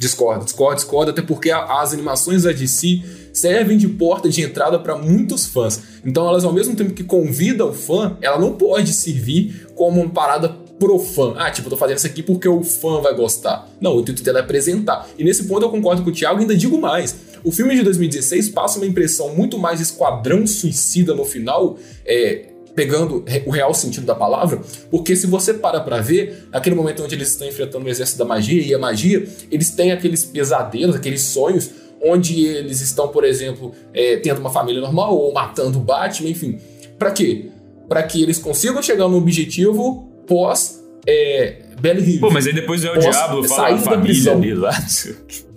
Discordo, discordo, discordo. Até porque as animações da DC servem de porta de entrada para muitos fãs. Então, elas, ao mesmo tempo que convidam o fã, ela não pode servir como uma parada pro fã. Ah, tipo, eu tô fazendo isso aqui porque o fã vai gostar. Não, o intuito dela é apresentar. E nesse ponto eu concordo com o Thiago e ainda digo mais. O filme de 2016 passa uma impressão muito mais esquadrão suicida no final, é, pegando o real sentido da palavra, porque se você para pra ver, naquele momento onde eles estão enfrentando o exército da magia e a magia, eles têm aqueles pesadelos, aqueles sonhos, onde eles estão, por exemplo, é, tendo uma família normal ou matando o Batman, enfim. Pra quê? Pra que eles consigam chegar no objetivo pós é, Belly Hill. Pô, mas aí depois é o Diablo fala a da família dele lá.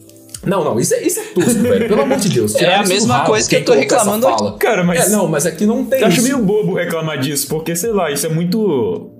Não, não, isso é, isso é tosco, velho. Pelo amor de Deus. É a mesma rabo, coisa que eu tô reclamando aqui. Cara, mas. É, não, mas aqui não tem Eu acho meio bobo reclamar disso, porque, sei lá, isso é muito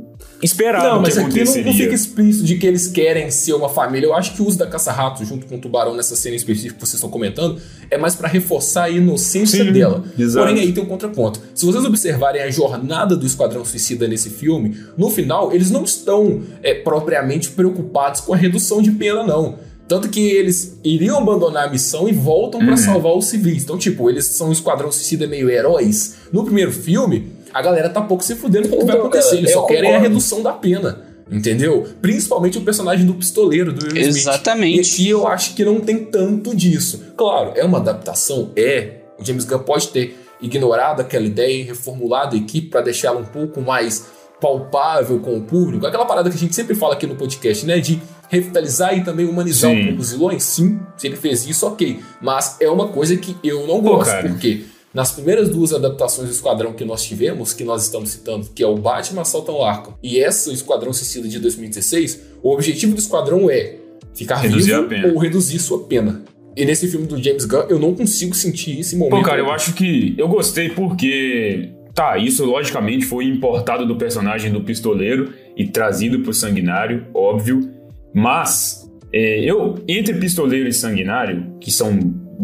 esperado Não, mas aqui não, aconteceria. não fica explícito de que eles querem ser uma família. Eu acho que o uso da caça-rato junto com o tubarão nessa cena específica que vocês estão comentando é mais pra reforçar a inocência Sim, dela. exato. Porém, aí tem um contraponto. Se vocês observarem a jornada do Esquadrão Suicida nesse filme, no final, eles não estão é, propriamente preocupados com a redução de pena, não. Tanto que eles iriam abandonar a missão e voltam pra salvar os civis. Então, tipo, eles são um Esquadrão Suicida meio heróis. No primeiro filme, a galera tá pouco se fudendo com o que vai Então, acontecer. Eles só eu querem a redução da pena. Entendeu? Principalmente o personagem do pistoleiro, do Will Smith. Exatamente. E aqui eu acho que não tem tanto disso. Claro, é uma adaptação, é. O James Gunn pode ter ignorado aquela ideia e reformulado a equipe para deixá-la um pouco mais palpável com o público. Aquela parada que a gente sempre fala aqui no podcast, né? De revitalizar e também humanizar Sim. um pouco os vilões. Sim, se ele fez isso, ok. Mas é uma coisa que eu não Pô, gosto, cara. porque nas primeiras duas adaptações do Esquadrão que nós tivemos, que nós estamos citando, que é o Batman Assaltam Arkham e essa Esquadrão Suicida de 2016, o objetivo do Esquadrão é ficar Reduzir vivo ou reduzir sua pena. E nesse filme do James Gunn, eu não consigo sentir esse momento. Pô, cara, eu acho que eu gostei porque. Tá, isso logicamente foi importado do personagem do pistoleiro e trazido pro sanguinário, óbvio. Mas, é, eu, entre pistoleiro e sanguinário, que são.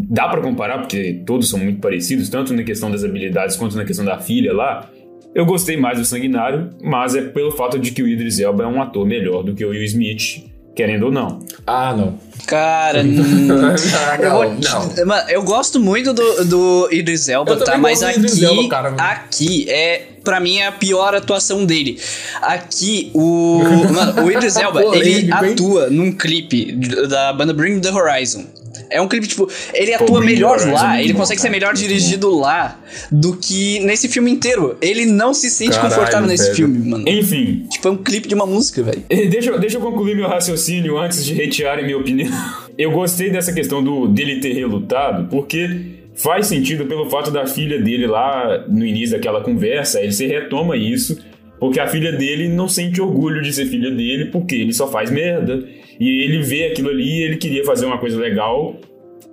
Dá pra comparar, porque todos são muito parecidos, tanto na questão das habilidades quanto na questão da filha lá. Eu gostei mais do sanguinário, mas é pelo fato de que o Idris Elba é um ator melhor do que o Will Smith, querendo ou não. Ah, não. Cara, eu, não, vou- não. Mano, eu gosto muito do, do Idris Elba, tá? Mas gosto do Idris aqui, Elba, cara. aqui é, pra mim, é a pior atuação dele. Aqui, o. Mano, o Idris Elba, ele atua num clipe da banda Bring the Horizon. É um clipe, tipo, ele Pô, atua the melhor é lá, muito ele bom, consegue ser cara. melhor dirigido lá do que nesse filme inteiro. Ele não se sente Caralho, confortável nesse velho. filme, mano. Enfim, Tipo, é um clipe de uma música, velho. Eh, Deixa, eu- deixa eu concluir meu raciocínio antes de retirarem minha opinião. Eu gostei dessa questão do dele ter relutado, porque faz sentido pelo fato da filha dele lá no início daquela conversa, ele se retoma isso, porque a filha dele não sente orgulho de ser filha dele, porque ele só faz merda. E ele vê aquilo ali e ele queria fazer uma coisa legal,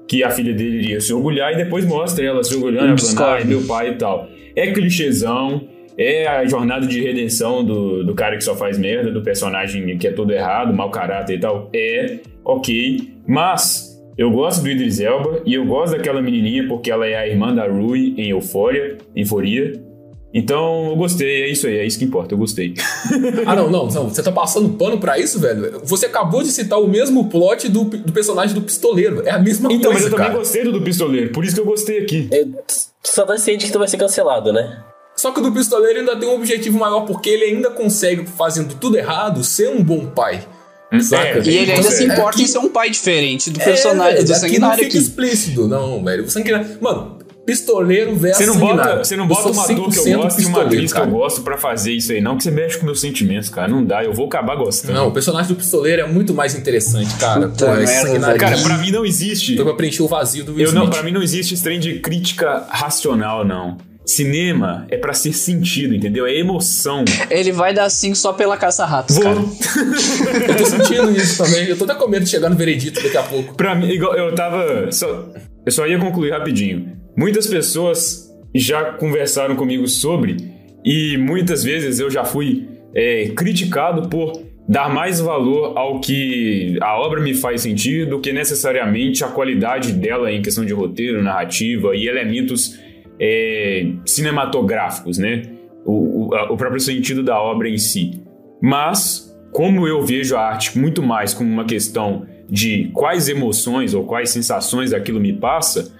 que a filha dele iria se orgulhar, e depois mostra ela se orgulhando, falando, ah, é meu pai e tal. É clichêzão, é a jornada de redenção do, do cara que só faz merda, do personagem que é todo errado, mau caráter e tal. É, ok. Mas eu gosto do Idris Elba e eu gosto daquela menininha porque ela é a irmã da Rui em Eufória, Euforia. Então eu gostei, é isso aí, é isso que importa, eu gostei. Ah, não, não, não. Você tá passando pano pra isso, velho? Você acabou de citar o mesmo plot do, do personagem do pistoleiro. É a mesma Então, mas coisa, eu também cara. gostei do, do pistoleiro, por isso que eu gostei aqui. É, tu só tá ciente que tu vai ser cancelado, né? Só que o do pistoleiro ainda tem um objetivo maior, porque ele ainda consegue, fazendo tudo errado, ser um bom pai. Saca? E ele ainda consegue. se importa É em ser um pai diferente do É, personagem do aqui sanguinário não fica aqui. explícito, não, velho. O sanguinário... Mano, pistoleiro versus Você não bota, você não bota um ator que eu 100% gosto e uma atriz que eu gosto pra fazer isso aí, não, que você mexe com meus sentimentos, cara. Não dá, eu vou acabar gostando. Não, o personagem do pistoleiro é muito mais interessante, cara. Puta Pô, merda, sanguinário Cara, pra mim não existe. foi pra preencher o vazio do Will Eu não, Smith. pra mim não existe esse trem de crítica racional, não. Cinema é pra ser sentido, entendeu? É emoção. Ele vai dar 5 só pela caça-ratos, cara. Eu tô sentindo isso também. Eu tô até com medo de chegar no veredito daqui a pouco. Pra mim, igual eu tava. Só, eu só ia concluir rapidinho. Muitas pessoas já conversaram comigo sobre, e muitas vezes eu já fui é, criticado por dar mais valor ao que a obra me faz sentir do que necessariamente a qualidade dela em questão de roteiro, narrativa e elementos é, cinematográficos, né? O, o, o próprio sentido da obra em si. Mas, como eu vejo a arte muito mais como uma questão de quais emoções ou quais sensações aquilo me passa,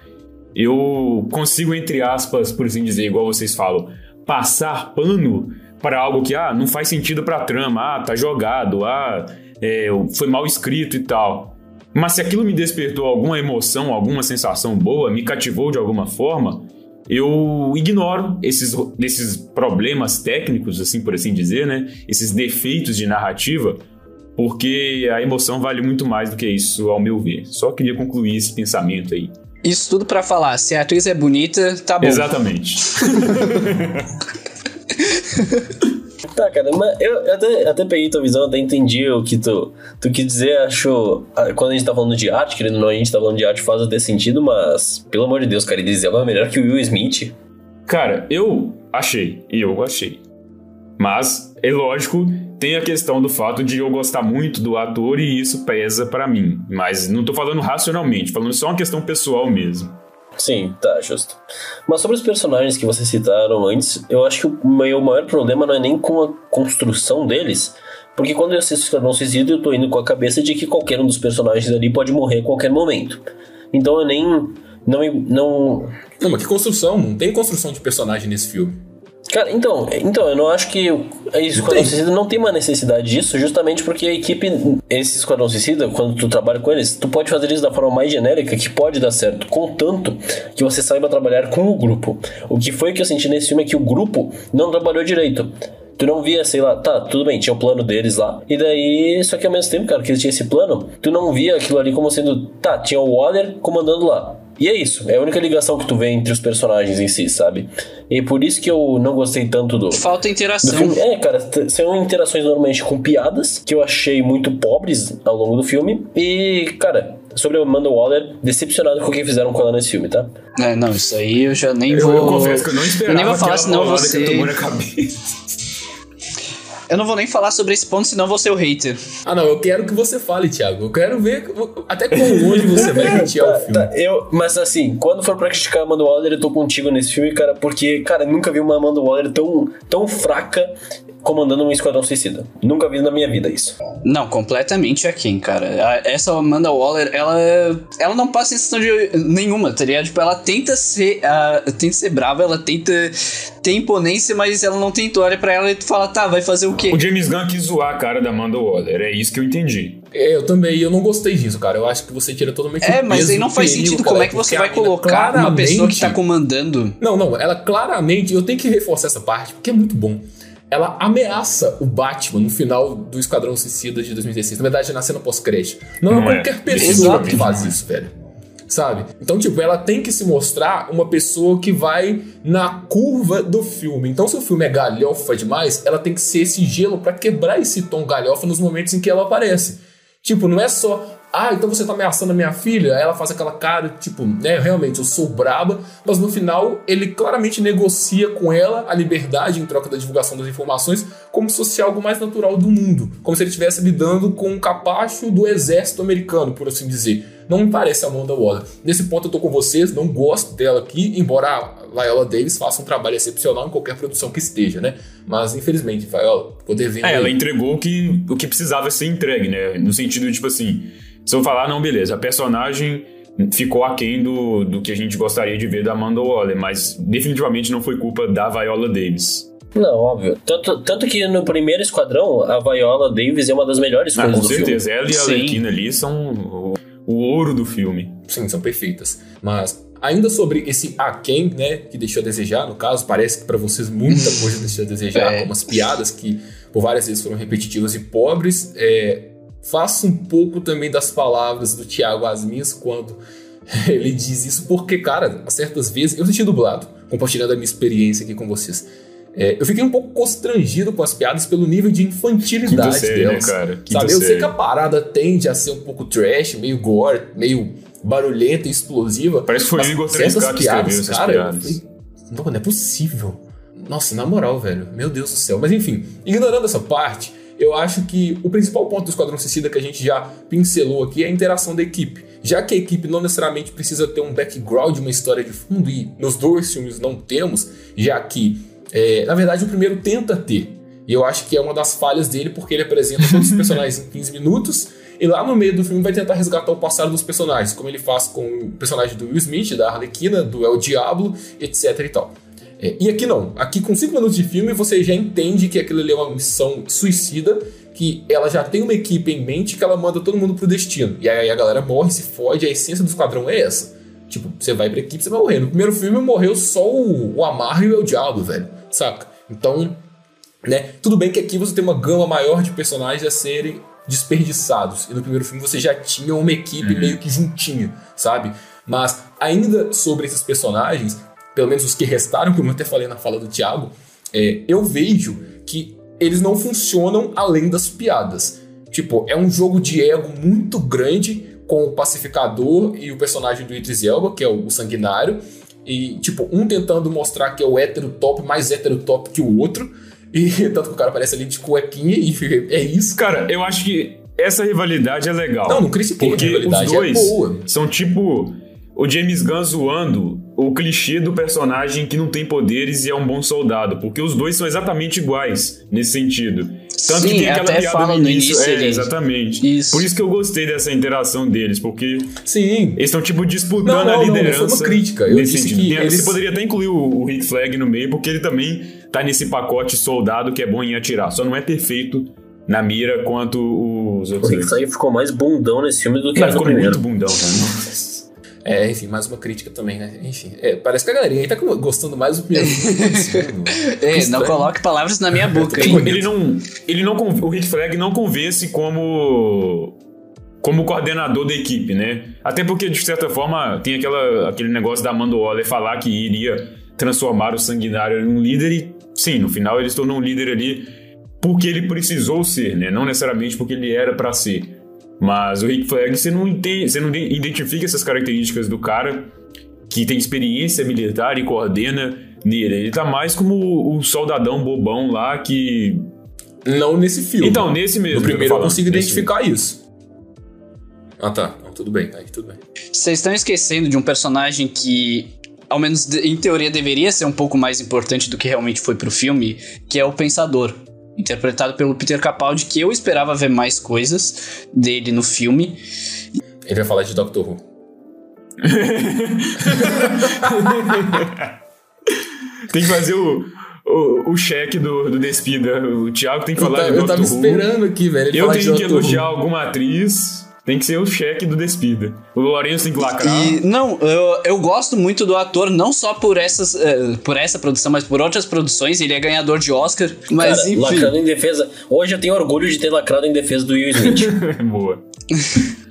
eu consigo, entre aspas, por assim dizer, igual vocês falam, passar pano para algo que ah, não faz sentido para a trama, ah, tá jogado, ah, é, foi mal escrito e tal. Mas se aquilo me despertou alguma emoção, alguma sensação boa, me cativou de alguma forma, eu ignoro esses, esses problemas técnicos, assim por assim dizer, né? Esses defeitos de narrativa, porque a emoção vale muito mais do que isso, ao meu ver. Só queria concluir esse pensamento aí. Isso tudo pra falar, se a atriz é bonita, tá bom. Exatamente. Tá, cara, mas eu, eu até, até peguei tua visão, até entendi o que tu, tu quis dizer, achou. ah, Quando a gente tá falando de arte, querendo ou não, a gente tá falando de arte, faz até sentido, mas, pelo amor de Deus, cara, Elba é melhor que o Will Smith. Cara, eu achei, e eu achei. Mas, é lógico, tem a questão do fato de eu gostar muito do ator e isso pesa pra mim. Mas não tô falando racionalmente, falando só uma questão pessoal mesmo. Sim, tá, justo. Mas sobre os personagens que vocês citaram antes, eu acho que o meu maior problema não é nem com a construção deles, porque quando eu assisto Esquadrão Suicida, eu tô indo com a cabeça de que qualquer um dos personagens ali pode morrer a qualquer momento. Então eu nem. Não. não Não, mas que construção? Não tem construção de personagem nesse filme. Cara, então, então, eu não acho que o a Esquadrão. Suicida não tem uma necessidade disso, justamente porque a equipe, esse Esquadrão Suicida, quando tu trabalha com eles, tu pode fazer isso da forma mais genérica que pode dar certo, contanto que você saiba trabalhar com o grupo. O que foi que eu senti nesse filme é que o grupo não trabalhou direito. Tu não via, sei lá, tá, tudo bem, tinha o plano deles lá. E daí, só que ao mesmo tempo, cara, que eles tinham esse plano, tu não via aquilo ali como sendo, tá, tinha o Waller comandando lá. E é isso, é a única ligação que tu vê entre os personagens em si, sabe? E por isso que eu não gostei tanto do, Falta do interação. filme. É, cara, são interações normalmente com piadas, que eu achei muito pobres ao longo do filme. E, cara, sobre a Amanda Waller, decepcionado com o que fizeram com ela nesse filme, tá? É, não, isso aí eu já nem Eu, vou. eu confesso que eu não esperava nem vou falar, senão você. Eu não vou nem falar sobre esse ponto, senão vou ser o hater. Ah, não, eu quero que você fale, Thiago. Eu quero ver até quão longe você vai criticar o filme. Tá, eu, mas assim, quando for pra criticar a Amanda Waller, eu tô contigo nesse filme, cara, porque, cara, nunca vi uma Amanda Waller tão, tão fraca comandando um esquadrão suicida. Nunca vi na minha vida isso. Não, completamente aquém, cara. A- Essa Amanda Waller, ela, ela não passa sensação de nenhuma, tá ligado? Tipo, ela tenta ser, ah, tenta ser brava, ela tenta ter imponência, mas ela não tem. Olha pra ela e tu fala, tá, vai fazer o quê? O James Gunn quis zoar a cara da Amanda Waller, é isso que eu entendi. É, eu também, eu não gostei disso, cara. Eu acho que você tira totalmente É, mas peso aí não faz perigo, sentido cara, como é que você vai colocar uma pessoa que tá comandando. Não, não, ela claramente, eu tenho que reforçar essa parte, porque é muito bom. Ela ameaça o Batman no final do Esquadrão Suicida de 2016. Na verdade, é na cena pós-crédito. Não, Não é qualquer pessoa que faz isso, velho. Sabe? Então, tipo, ela tem que se mostrar uma pessoa que vai na curva do filme. Então, se o filme é galhofa demais, ela tem que ser esse gelo pra quebrar esse tom galhofa nos momentos em que ela aparece. Tipo, não é só, ah, então você tá ameaçando a minha filha? Aí ela faz aquela cara, tipo, né, realmente, eu sou braba, mas no final ele claramente negocia com ela a liberdade em troca da divulgação das informações, como se fosse algo mais natural do mundo. Como se ele estivesse lidando com um capacho do exército americano, por assim dizer. Não me parece a Amanda Waller. Nesse ponto eu tô com vocês, não gosto dela aqui, embora a Viola Davis faça um trabalho excepcional em qualquer produção que esteja, né? Mas infelizmente, Viola, ficou devendo. É, ela aí. entregou o que, o que precisava ser entregue, né? No sentido de, tipo assim, se eu falar, não, beleza, a personagem ficou aquém do, do que a gente gostaria de ver da Amanda Waller, mas definitivamente não foi culpa da Viola Davis. Não, óbvio. Tanto, tanto que no primeiro esquadrão, a Viola Davis é uma das melhores Ah, coisas com do certeza, ela e a Sim. Arlequina ali são o, ouro do filme. sim, são perfeitas. Mas ainda sobre esse aquém, né, que deixou a desejar, no caso, parece que pra vocês muita coisa deixou a desejar, É. piadas que por várias vezes foram repetitivas e pobres. É, faço um pouco também das palavras do Thiago Asmis quando ele diz isso, porque, cara, certas vezes, eu assisti dublado, compartilhando a minha experiência aqui com vocês. É, eu fiquei um pouco constrangido com as piadas pelo nível de infantilidade série, né, delas. cara? Quinta Sabe, eu sei que a parada tende a ser um pouco trash, meio gore, meio barulhenta e explosiva. Parece que foi o Igor certas 3K que escreveu essas cara, eu piadas. falei, não, não é possível. Nossa, na moral, velho. Meu Deus do céu. Mas enfim, ignorando essa parte, eu acho que o principal ponto do Esquadrão Suicida que a gente já pincelou aqui é a interação da equipe. Já que a equipe não necessariamente precisa ter um background, uma história de fundo, e nos dois filmes não temos, já que, é, na verdade, o primeiro tenta ter. E eu acho que é uma das falhas dele, porque ele apresenta todos os personagens em 15 minutos, e lá no meio do filme vai tentar resgatar o passado dos personagens, como ele faz com o personagem do Will Smith, da Arlequina, do El Diablo, etc e tal. É, e aqui não. Aqui com 5 minutos de filme você já entende que aquilo ali é uma missão suicida, que ela já tem uma equipe em mente que ela manda todo mundo pro destino. E aí a galera morre, se fode, a essência do esquadrão é essa. Tipo, você vai pra equipe, você vai morrer. No primeiro filme morreu só o, o Amarro e o El Diablo, velho. Saca? Então, né? Tudo bem que aqui você tem uma gama maior de personagens a serem desperdiçados. E no primeiro filme você já tinha uma equipe meio que juntinha, sabe? Mas ainda sobre esses personagens, pelo menos os que restaram, como eu até falei na fala do Thiago, é, eu vejo que eles não funcionam além das piadas. Tipo, é um jogo de ego muito grande com o pacificador e o personagem do Idris Elba, que é o sanguinário. E, tipo, um tentando mostrar que é o hétero top, mais hétero top que o outro. E tanto que o cara aparece ali de cuequinha e fica, é isso. Cara, eu acho que essa rivalidade é legal. Não, não critiquei a Porque rivalidade, os dois é boa. são tipo o James Gunn zoando o clichê do personagem que não tem poderes e é um bom soldado, porque os dois são exatamente iguais nesse sentido. Tanto Sim, que tem aquela até piada fala no início. início, é, ele- exatamente. Isso. Por isso que eu gostei dessa interação deles, porque Sim. eles estão, tipo, disputando Não, não, a não, não liderança. foi uma crítica. Eu nesse disse sentido. que eles- Você poderia até incluir o, o Rick Flag no meio, porque ele também tá nesse pacote soldado que é bom em atirar. Só não é perfeito na mira quanto os O outros. Rick dois. Flag ficou mais bundão nesse filme do que Não, no ficou muito bundão, né? É, enfim, mais uma crítica também, né? Enfim, é, parece que a galerinha aí tá gostando mais do primeiro. Que Ei, não coloque palavras na minha boca, hein? ele não, ele não, o Rick Flag não convence como como coordenador da equipe, né? Até porque de certa forma tem aquela, aquele negócio da Amanda Waller falar que iria transformar o Sanguinário em um líder e sim, no final ele se tornou um líder ali porque ele precisou ser, né? Não necessariamente porque ele era pra ser. Mas o Rick Flag você não entende, você não identifica essas características do cara que tem experiência militar e coordena nele. Ele tá mais como o soldadão bobão lá que. Não nesse filme. Então, nesse mesmo. no eu primeiro eu consigo nesse identificar isso. Ah, tá. Não, tudo bem. Aí, tudo bem. Vocês estão esquecendo de um personagem que, ao menos em teoria, deveria ser um pouco mais importante do que realmente foi pro filme, que é o Pensador. Interpretado pelo Peter Capaldi, que eu esperava ver mais coisas dele no filme. Ele vai falar de Doctor Who. Tem que fazer o, o, o cheque do, do Despida. O Thiago tem que Eu, falar ta- de eu tava Doctor Who. esperando aqui, velho. ele Eu falar tenho de que elogiar alguma atriz. Tem que ser o cheque do Despida. O Lourenço tem que lacrar. E, não, eu, eu gosto muito do ator, não só por, essas, eh, por essa produção, mas por outras produções. Ele é ganhador de Oscar. Mas Cara, enfim. lacrando em defesa. Hoje eu tenho orgulho de ter lacrado em defesa do Will Smith. Boa.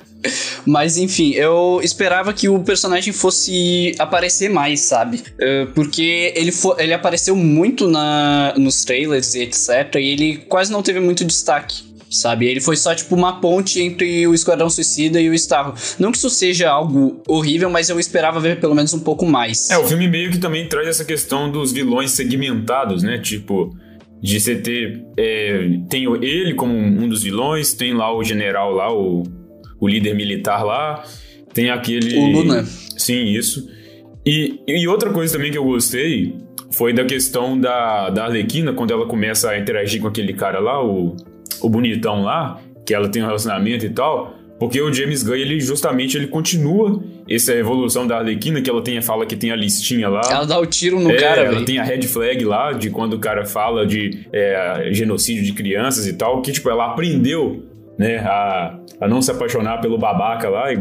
Mas enfim, eu esperava que o personagem fosse aparecer mais, sabe? Eh, porque ele, ele apareceu muito na, nos trailers e etc. E ele quase não teve muito destaque. Sabe? Ele foi só tipo uma ponte entre o Esquadrão Suicida e o Starro. Não que isso seja algo horrível, mas eu esperava ver pelo menos um pouco mais. É, o filme meio que também traz essa questão dos vilões segmentados, né? Tipo, de você ter. é, tem ele como um dos vilões, tem lá o general lá, o, o líder militar lá, tem aquele. O Luna. Sim, isso. E, e outra coisa também que eu gostei foi da questão da, da Arlequina, quando ela começa a interagir com aquele cara lá, o, o bonitão lá, que ela tem um relacionamento e tal. Porque o James Gunn, ele justamente ele continua essa evolução da Arlequina, que ela tem, fala que tem a listinha lá. Ela dá o tiro no É, cara, ela velho. tem a red flag lá, de quando o cara fala de é, genocídio de crianças e tal, que, tipo, ela aprendeu, né, a, a não se apaixonar pelo babaca lá e,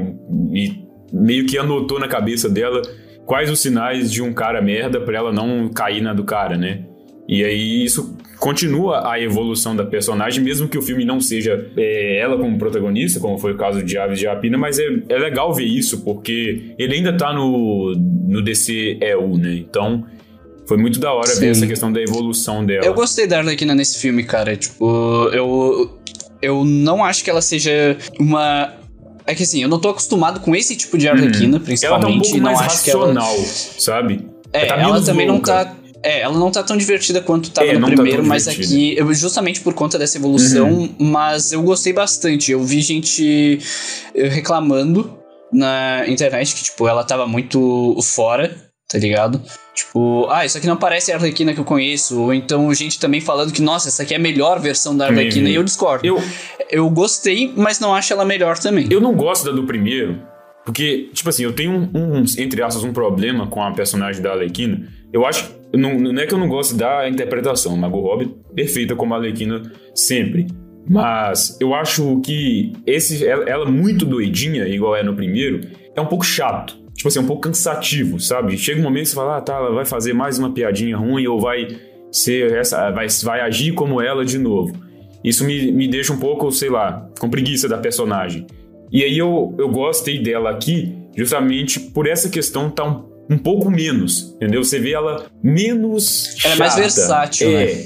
e meio que anotou na cabeça dela quais os sinais de um cara merda pra ela não cair na do cara, né? E aí isso continua a evolução da personagem, mesmo que o filme não seja é, ela como protagonista, como foi o caso de Aves de Rapina, mas é, é legal ver isso, porque ele ainda tá no, no DCEU, né? Então foi muito da hora Sim. ver essa questão da evolução dela. Eu gostei da Arlequina nesse filme, cara. Tipo, eu. Eu não acho que ela seja uma. É que assim, eu não tô acostumado com esse tipo de Arlequina, Uhum. Ela principalmente. tá um pouco mais que ela. racional, sabe? É, tá ela também louca. não tá. É, ela não tá tão divertida quanto tava É, no tá primeiro, tão mas divertida. aqui, eu, justamente por conta dessa evolução, Uhum. mas eu gostei bastante. Eu vi gente eh, reclamando na internet que, tipo, ela tava muito fora, tá ligado? Tipo, ah, isso aqui não parece a Arlequina que eu conheço. Ou então gente também falando que, nossa, essa aqui é a melhor versão da Arlequina. E eu discordo. Eu, Eu gostei, mas não acho ela melhor também. Eu não gosto da do primeiro, porque, tipo assim, eu tenho um, um, entre aspas, um problema com a personagem da Arlequina. Eu acho. Não, não é que eu não gosto da interpretação, Margot Robbie perfeita como a Arlequina sempre. Mas eu acho que esse, ela, ela muito doidinha, igual é no primeiro, é um pouco chato. Tipo assim, é um pouco cansativo, sabe? Chega um momento que você fala, ah, tá, ela vai fazer mais uma piadinha ruim ou vai ser essa, vai, vai agir como ela de novo. Isso me, me deixa um pouco, sei lá, com preguiça da personagem. E aí eu, eu gostei dela aqui justamente por essa questão tá um, um pouco menos, entendeu? Você vê ela menos Ela é mais chata. versátil, é. né?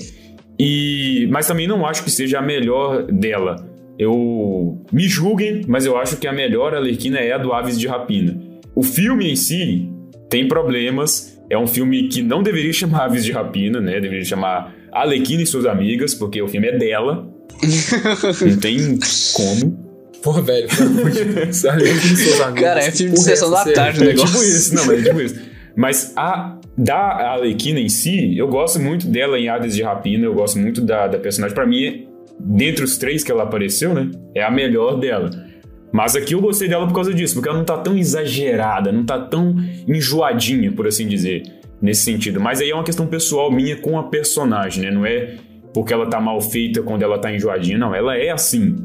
E, mas também não acho que seja a melhor dela. Eu me julguem, mas eu acho que a melhor Arlequina é a do Aves de Rapina. O filme em si tem problemas. É um filme que não deveria chamar Aves de Rapina, né? Deveria chamar Arlequina e suas amigas, porque o filme é dela. não tem como. Porra, velho, pelo amor de Deus. Arlequina e seus amigos. Cara, é filme de é sessão da tarde o É negócio. tipo isso, não, é tipo isso. Mas a da Arlequina em si, eu gosto muito dela em Hades de Rapina, eu gosto muito da, da personagem. Pra mim, dentre os três que ela apareceu, né, é a melhor dela. Mas aqui eu gostei dela por causa disso, porque ela não tá tão exagerada, não tá tão enjoadinha, por assim dizer, nesse sentido. Mas aí é uma questão pessoal minha com a personagem, né? Não é porque ela tá mal feita quando ela tá enjoadinha, não. Ela é assim.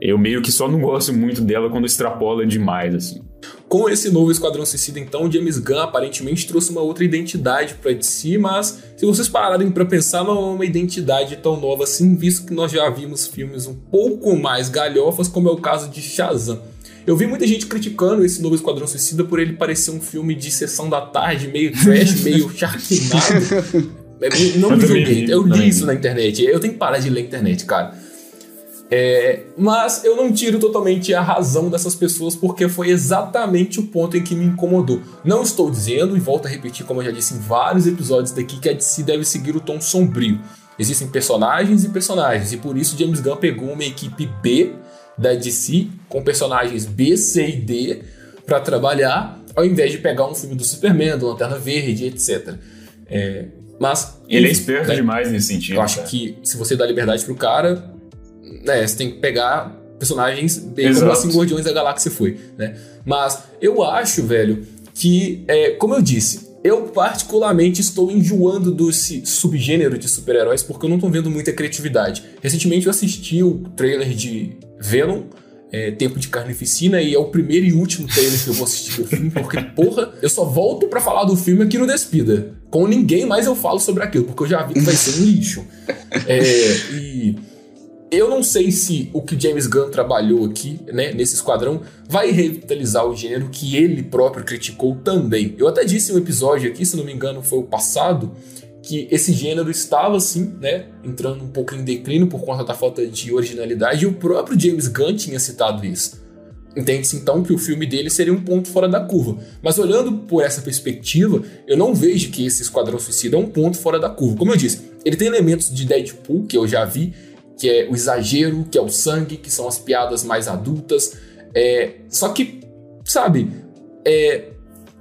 Eu meio que só não gosto muito dela quando extrapola demais, assim. Com esse novo Esquadrão Suicida, então, o James Gunn aparentemente trouxe uma outra identidade pra DC, mas se vocês pararem pra pensar, não é uma identidade tão nova assim, visto que nós já vimos filmes um pouco mais galhofas, como é o caso de Shazam. Eu vi muita gente criticando esse novo Esquadrão Suicida por ele parecer um filme de sessão da tarde, meio trash, meio Sharknado. É, Não Eu me julguei, eu li isso na internet. Eu tenho que parar de ler a internet, cara. É, mas eu não tiro totalmente a razão dessas pessoas porque foi exatamente o ponto em que me incomodou. Não estou dizendo, e volto a repetir, como eu já disse em vários episódios daqui, que a DC deve seguir o tom sombrio. Existem personagens e personagens, e por isso James Gunn pegou uma equipe B da DC, com personagens B, C e D, para trabalhar, ao invés de pegar um filme do Superman, do Lanterna Verde, etc. É, mas. Ele é esperto né? demais nesse sentido. Eu acho que se você dá liberdade pro cara, né, você tem que pegar personagens bem como Exato. assim Guardiões da Galáxia foi, né? Mas eu acho, velho, que, é, como eu disse, eu particularmente estou enjoando desse subgênero de super-heróis porque eu não tô vendo muita criatividade. Recentemente eu assisti o trailer de Venom, é, Tempo de Carnificina, e é o primeiro e último trailer que eu vou assistir do filme, porque, porra, eu só volto pra falar do filme aqui no Despida. Com ninguém mais eu falo sobre aquilo, porque eu já vi que vai ser um lixo. É, e eu não sei se o que James Gunn trabalhou aqui, né, nesse esquadrão, vai revitalizar o gênero que ele próprio criticou também. Eu até disse em um episódio aqui, se não me engano foi o passado, que esse gênero estava assim, né, entrando um pouco em declínio por conta da falta de originalidade, e o próprio James Gunn tinha citado isso. Entende-se então que o filme dele seria um ponto fora da curva. Mas olhando por essa perspectiva, eu não vejo que esse Esquadrão Suicida é um ponto fora da curva. Como eu disse, ele tem elementos de Deadpool, que eu já vi, que é o exagero, que é o sangue, que são as piadas mais adultas. É, só que, sabe, é,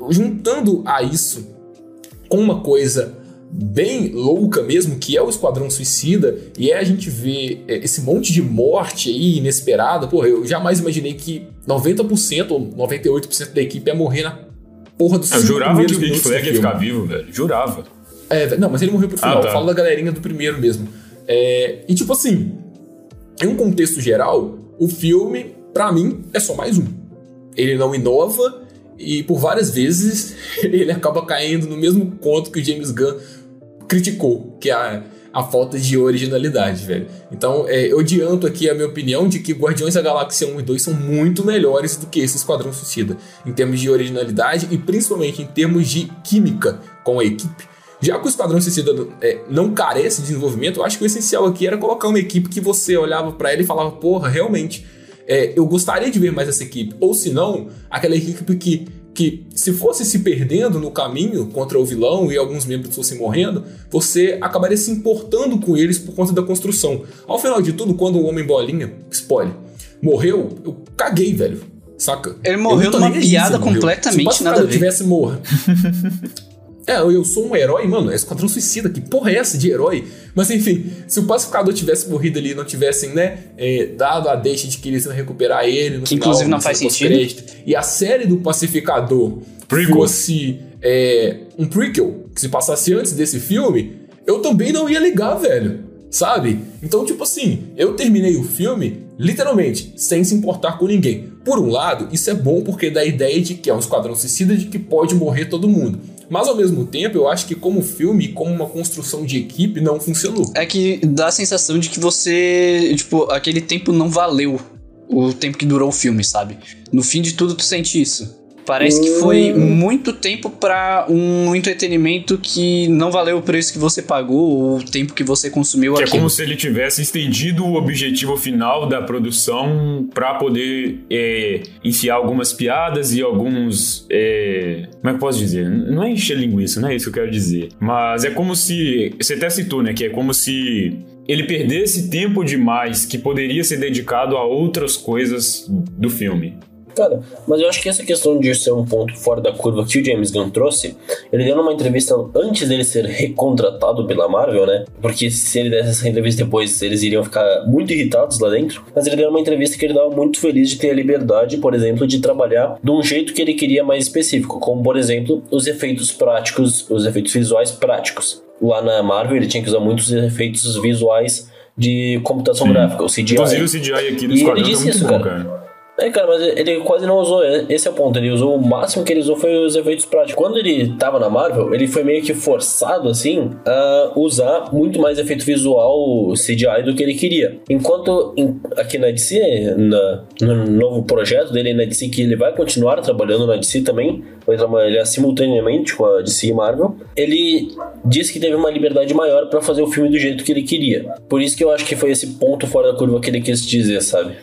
juntando a isso com uma coisa bem louca mesmo, que é o Esquadrão Suicida, e é a gente ver é, esse monte de morte aí inesperada. Porra, eu jamais imaginei que 90% ou 98% da equipe ia morrer na porra dos Eu jurava que o Rick do Flag ia ficar vivo, velho. Jurava. É, não, mas ele morreu pro final. Ah, tá. Eu falo da galerinha do primeiro mesmo. É, e tipo assim, em um contexto geral, o filme, pra mim, é só mais um. Ele não inova e por várias vezes ele acaba caindo no mesmo conto que o James Gunn criticou, que é a, a falta de originalidade, velho. Então, é, eu adianto aqui a minha opinião de que Guardiões da Galáxia 1 e 2 são muito melhores do que esse Esquadrão Suicida, em termos de originalidade e principalmente em termos de química com a equipe. Já que o Esquadrão Suicida é, não carece de desenvolvimento, eu acho que o essencial aqui era colocar uma equipe que você olhava pra ela e falava, porra, realmente, é, eu gostaria de ver mais essa equipe. Ou se não, aquela equipe que, que, se fosse se perdendo no caminho contra o vilão e alguns membros fossem morrendo, você acabaria se importando com eles por conta da construção. Ao final de tudo, quando o Homem Bolinha, spoiler, morreu, eu caguei, velho. Saca? Ele Eu morreu numa piada morreu. completamente Se o nada a ver. tivesse morro. É, eu sou um herói, mano. É Esquadrão Suicida. Que porra é essa de herói? Mas enfim, se o pacificador tivesse morrido ali e não tivessem, né, é, dado a deixa de que eles iam recuperar ele no Que final, inclusive não faz sentido. E a série do pacificador Prequel. fosse é, um prequel, que se passasse antes desse filme, eu também não ia ligar, velho. Sabe? Então, tipo assim, eu terminei o filme literalmente sem se importar com ninguém. Por um lado, isso é bom porque dá a ideia de que é um esquadrão suicida de que pode morrer todo mundo. Mas ao mesmo tempo, eu acho que como filme, como uma construção de equipe, não funcionou. É que dá a sensação de que você, tipo, aquele tempo não valeu o tempo que durou o filme, sabe? No fim de tudo, tu sente isso. Parece que foi muito tempo pra um entretenimento que não valeu o preço que você pagou ou o tempo que você consumiu Que é como se ele tivesse estendido o objetivo final da produção pra poder é, enfiar algumas piadas e alguns. é, como é que eu posso dizer? Não é encher linguiça, não é isso que eu quero dizer. Mas é como se. Você até citou, né? Que é como se ele perdesse tempo demais que poderia ser dedicado a outras coisas do filme. Cara, mas eu acho que essa questão de ser um ponto fora da curva que o James Gunn trouxe, ele deu numa entrevista antes dele ser recontratado pela Marvel, né? Porque se ele desse essa entrevista depois, eles iriam ficar muito irritados lá dentro. Mas ele deu uma entrevista que ele estava muito feliz de ter a liberdade, por exemplo, de trabalhar de um jeito que ele queria mais específico, como por exemplo, os efeitos práticos, os efeitos visuais práticos. Lá na Marvel, ele tinha que usar muitos efeitos visuais de computação gráfica, o CGI. Inclusive o CGI aqui do ele Esquadrão tá muito isso, bom, cara. cara. É, cara, mas ele quase não usou. Esse é o ponto. Ele usou o máximo que ele usou foi os efeitos práticos. Quando ele tava na Marvel, ele foi meio que forçado, assim, a usar muito mais efeito visual CGI do que ele queria. Enquanto em- aqui na DC, na- no novo projeto dele na DC, que ele vai continuar trabalhando na DC também, vai trabalhar simultaneamente com a DC e Marvel, ele disse que teve uma liberdade maior pra fazer o filme do jeito que ele queria. Por isso que eu acho que foi esse ponto fora da curva que ele quis dizer, sabe?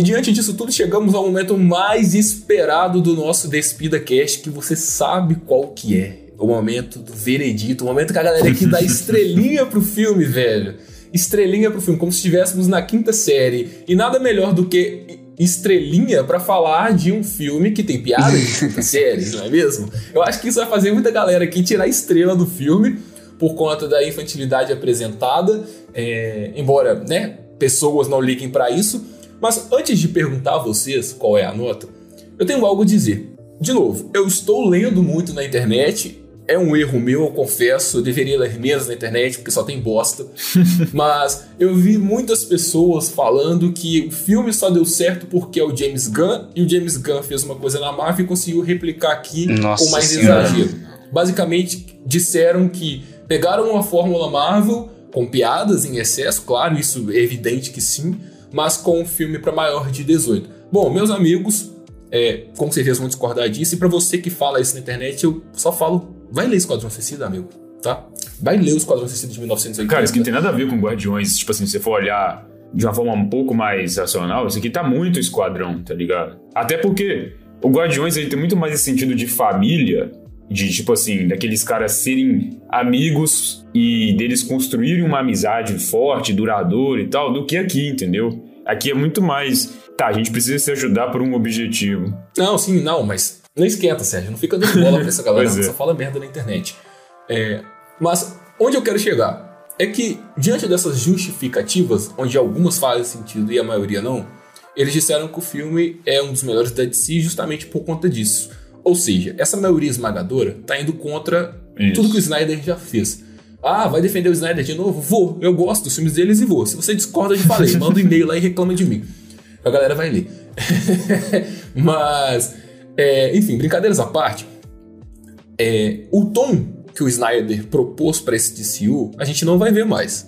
E diante disso tudo, chegamos ao momento mais esperado do nosso Despida Cast, que você sabe qual que é. O momento do veredito, o momento que a galera aqui dá estrelinha pro filme, velho. Estrelinha pro filme, como se estivéssemos na quinta série. E nada melhor do que estrelinha pra falar de um filme que tem piada de quinta série, não é mesmo? Eu acho que isso vai fazer muita galera aqui tirar estrela do filme por conta da infantilidade apresentada, é, embora, né, pessoas não liguem pra isso. Mas antes de perguntar a vocês qual é a nota, eu tenho algo a dizer. De novo, eu estou lendo muito na internet. É um erro meu, eu confesso. Eu deveria ler menos na internet, porque só tem bosta. Mas eu vi muitas pessoas falando que o filme só deu certo porque é o James Gunn. E o James Gunn fez uma coisa na Marvel e conseguiu replicar aqui Nossa com mais Senhora. exagero. Basicamente, disseram que pegaram uma fórmula Marvel com piadas em excesso, claro, isso é evidente que sim, mas com um filme para maior de 18. Bom, meus amigos, é, com certeza vão discordar disso, e para você que fala isso na internet, eu só falo, vai ler Esquadrão Suicida, amigo, tá? Vai ler Esquadrão Suicida de 1980. Cara, isso aqui não tem nada a ver com Guardiões. Tipo assim, se você for olhar de uma forma um pouco mais racional, isso aqui tá muito esquadrão, tá ligado? Até porque o Guardiões ele tem muito mais esse sentido de família, de tipo assim, daqueles caras serem amigos e deles construírem uma amizade forte, duradoura e tal, do que aqui, entendeu? Aqui é muito mais. Tá, a gente precisa se ajudar por um objetivo. Não, sim, não, mas não esquenta, Sérgio. Não fica dando bola pra essa galera, é. só fala merda na internet. É, mas onde eu quero chegar é que, diante dessas justificativas, onde algumas fazem sentido e a maioria não, eles disseram que o filme é um dos melhores da DC justamente por conta disso. Ou seja, essa maioria esmagadora tá indo contra Isso. tudo que o Snyder já fez. Ah, vai defender o Snyder de novo? Vou. Eu gosto dos filmes deles e vou. Se você discorda, eu falei. Manda um e-mail lá e reclama de mim. A galera vai ler. Mas, é, enfim, brincadeiras à parte, é, o tom que o Snyder propôs para esse DCU, a gente não vai ver mais.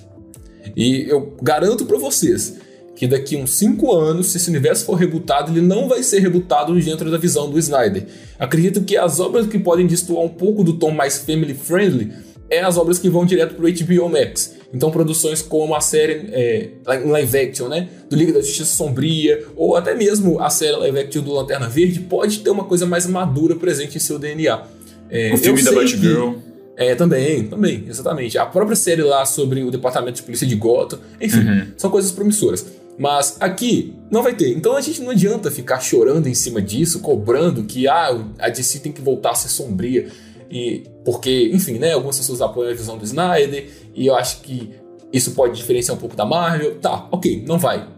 E eu garanto para vocês que daqui uns 5 anos, se esse universo for rebutado, ele não vai ser rebutado dentro da visão do Snyder. Acredito que as obras que podem destoar um pouco do tom mais family friendly é as obras que vão direto pro HBO Max. Então produções como a série é, live action, né, do Liga da Justiça Sombria, ou até mesmo a série live action do Lanterna Verde, pode ter uma coisa mais madura presente em seu DNA. É, O filme da Batgirl. é, também, também, exatamente. A própria série lá sobre o departamento de polícia de Gotham, enfim, Uhum. são coisas promissoras. Mas aqui não vai ter. Então a gente não adianta ficar chorando em cima disso, cobrando que ah, a DC tem que voltar a ser sombria. E porque, enfim, né, algumas pessoas apoiam a visão do Snyder, e eu acho que isso pode diferenciar um pouco da Marvel. Tá, ok, não vai.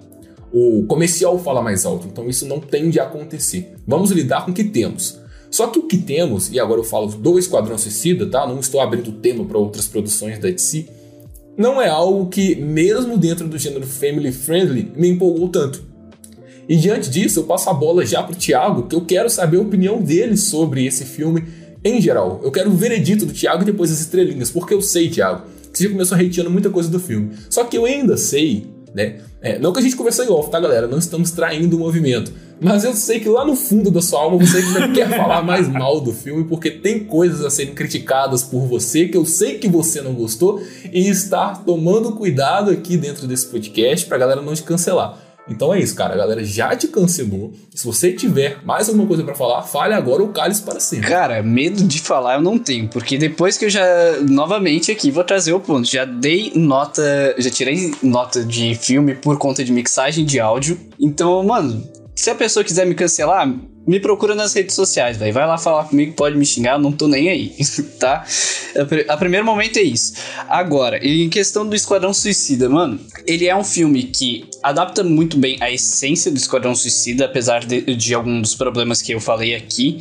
O comercial fala mais alto, então isso não tende a acontecer. Vamos lidar com o que temos. Só que o que temos, e agora eu falo do Esquadrão Suicida, tá? Não estou abrindo tema para outras produções da DC. Não é algo que, mesmo dentro do gênero family friendly, me empolgou tanto. E diante disso, eu passo a bola já pro Thiago, que eu quero saber a opinião dele sobre esse filme em geral. Eu quero o veredito do Thiago e depois as estrelinhas, porque eu sei, Thiago, que você já começou hateando muita coisa do filme. Só que eu ainda sei né? É, não que a gente conversou em off, tá, galera? Não estamos traindo o movimento. Mas eu sei que lá no fundo da sua alma você ainda quer falar mais mal do filme, porque tem coisas a serem criticadas por você que eu sei que você não gostou e está tomando cuidado aqui dentro desse podcast pra galera não te cancelar. Então é isso, cara. A galera já te cancelou. Se você tiver mais alguma coisa para falar, fale agora ou cale para sempre. Cara, medo de falar eu não tenho, porque depois que eu já novamente aqui vou trazer o ponto, já dei nota, já tirei nota de filme por conta de mixagem de áudio. Então, mano, se a pessoa quiser me cancelar, me procura nas redes sociais, velho. Vai lá falar comigo, pode me xingar, não tô nem aí, tá? A, primeiro momento é isso. Agora, em questão do Esquadrão Suicida, mano, ele é um filme que adapta muito bem a essência do Esquadrão Suicida, apesar de, de alguns dos problemas que eu falei aqui,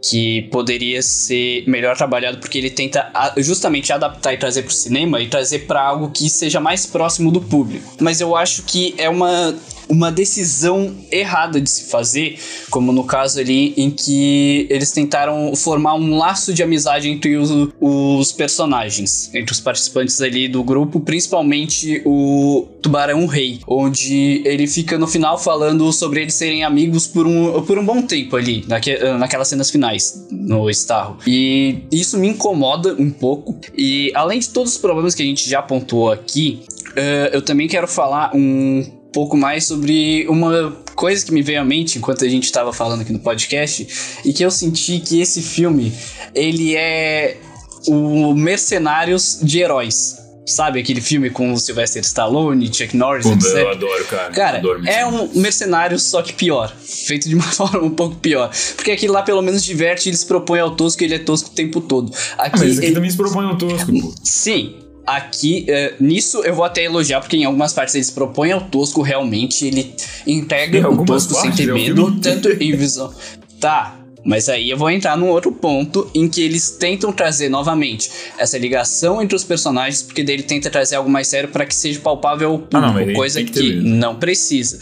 que poderia ser melhor trabalhado porque ele tenta justamente adaptar e trazer para o cinema e trazer para algo que seja mais próximo do público. Mas eu acho que é uma uma decisão errada de se fazer, como no caso ali em que eles tentaram formar um laço de amizade entre os, os personagens, entre os participantes ali do grupo, principalmente o Tubarão Rei, onde ele fica no final falando sobre eles serem amigos por um, por um bom tempo ali, naque, naquelas cenas finais no Starro. E isso me incomoda um pouco. E além de todos os problemas que a gente já pontuou aqui, uh, eu também quero falar um pouco mais sobre uma coisa que me veio à mente enquanto a gente estava falando aqui no podcast e que eu senti que esse filme ele é o Mercenários de Heróis. Sabe aquele filme com o Sylvester Stallone, Chuck Norris, Pô, etc? Eu adoro, cara. Cara, adoro é um mercenário só que pior. Feito de uma forma um pouco pior. Porque aquele lá pelo menos diverte, ele se propõe ao tosco e ele é tosco o tempo todo. Aqui, ah, mas aqui ele... também se propõe ao tosco, pô. Sim, aqui, uh, nisso eu vou até elogiar, porque em algumas partes eles propõem ao tosco realmente, ele entrega o tosco sem ter medo, tanto em visão. Tá, mas aí eu vou entrar num outro ponto em que eles tentam trazer novamente essa ligação entre os personagens, porque dele tenta trazer algo mais sério para que seja palpável ao público, ah, não, coisa que, que não precisa.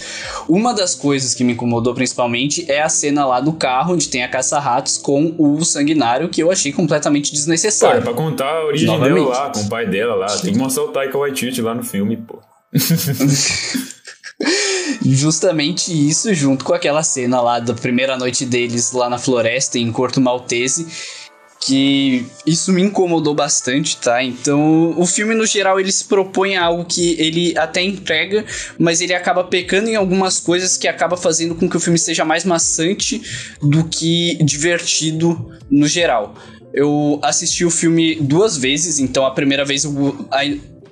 Uma das coisas que me incomodou principalmente é a cena lá do carro, onde tem a caça-ratos com o sanguinário, que eu achei completamente desnecessário. Cara, pra contar a origem novamente. dela lá, com o pai dela lá, tem que mostrar o Taika Waititi lá no filme, pô. Justamente isso, junto com aquela cena lá da primeira noite deles lá na floresta, em Corto Maltese, que isso me incomodou bastante, tá? Então, o filme no geral ele se propõe a algo que ele até entrega, mas ele acaba pecando em algumas coisas que acaba fazendo com que o filme seja mais maçante do que divertido no geral. Eu assisti o filme duas vezes, então a primeira vez eu,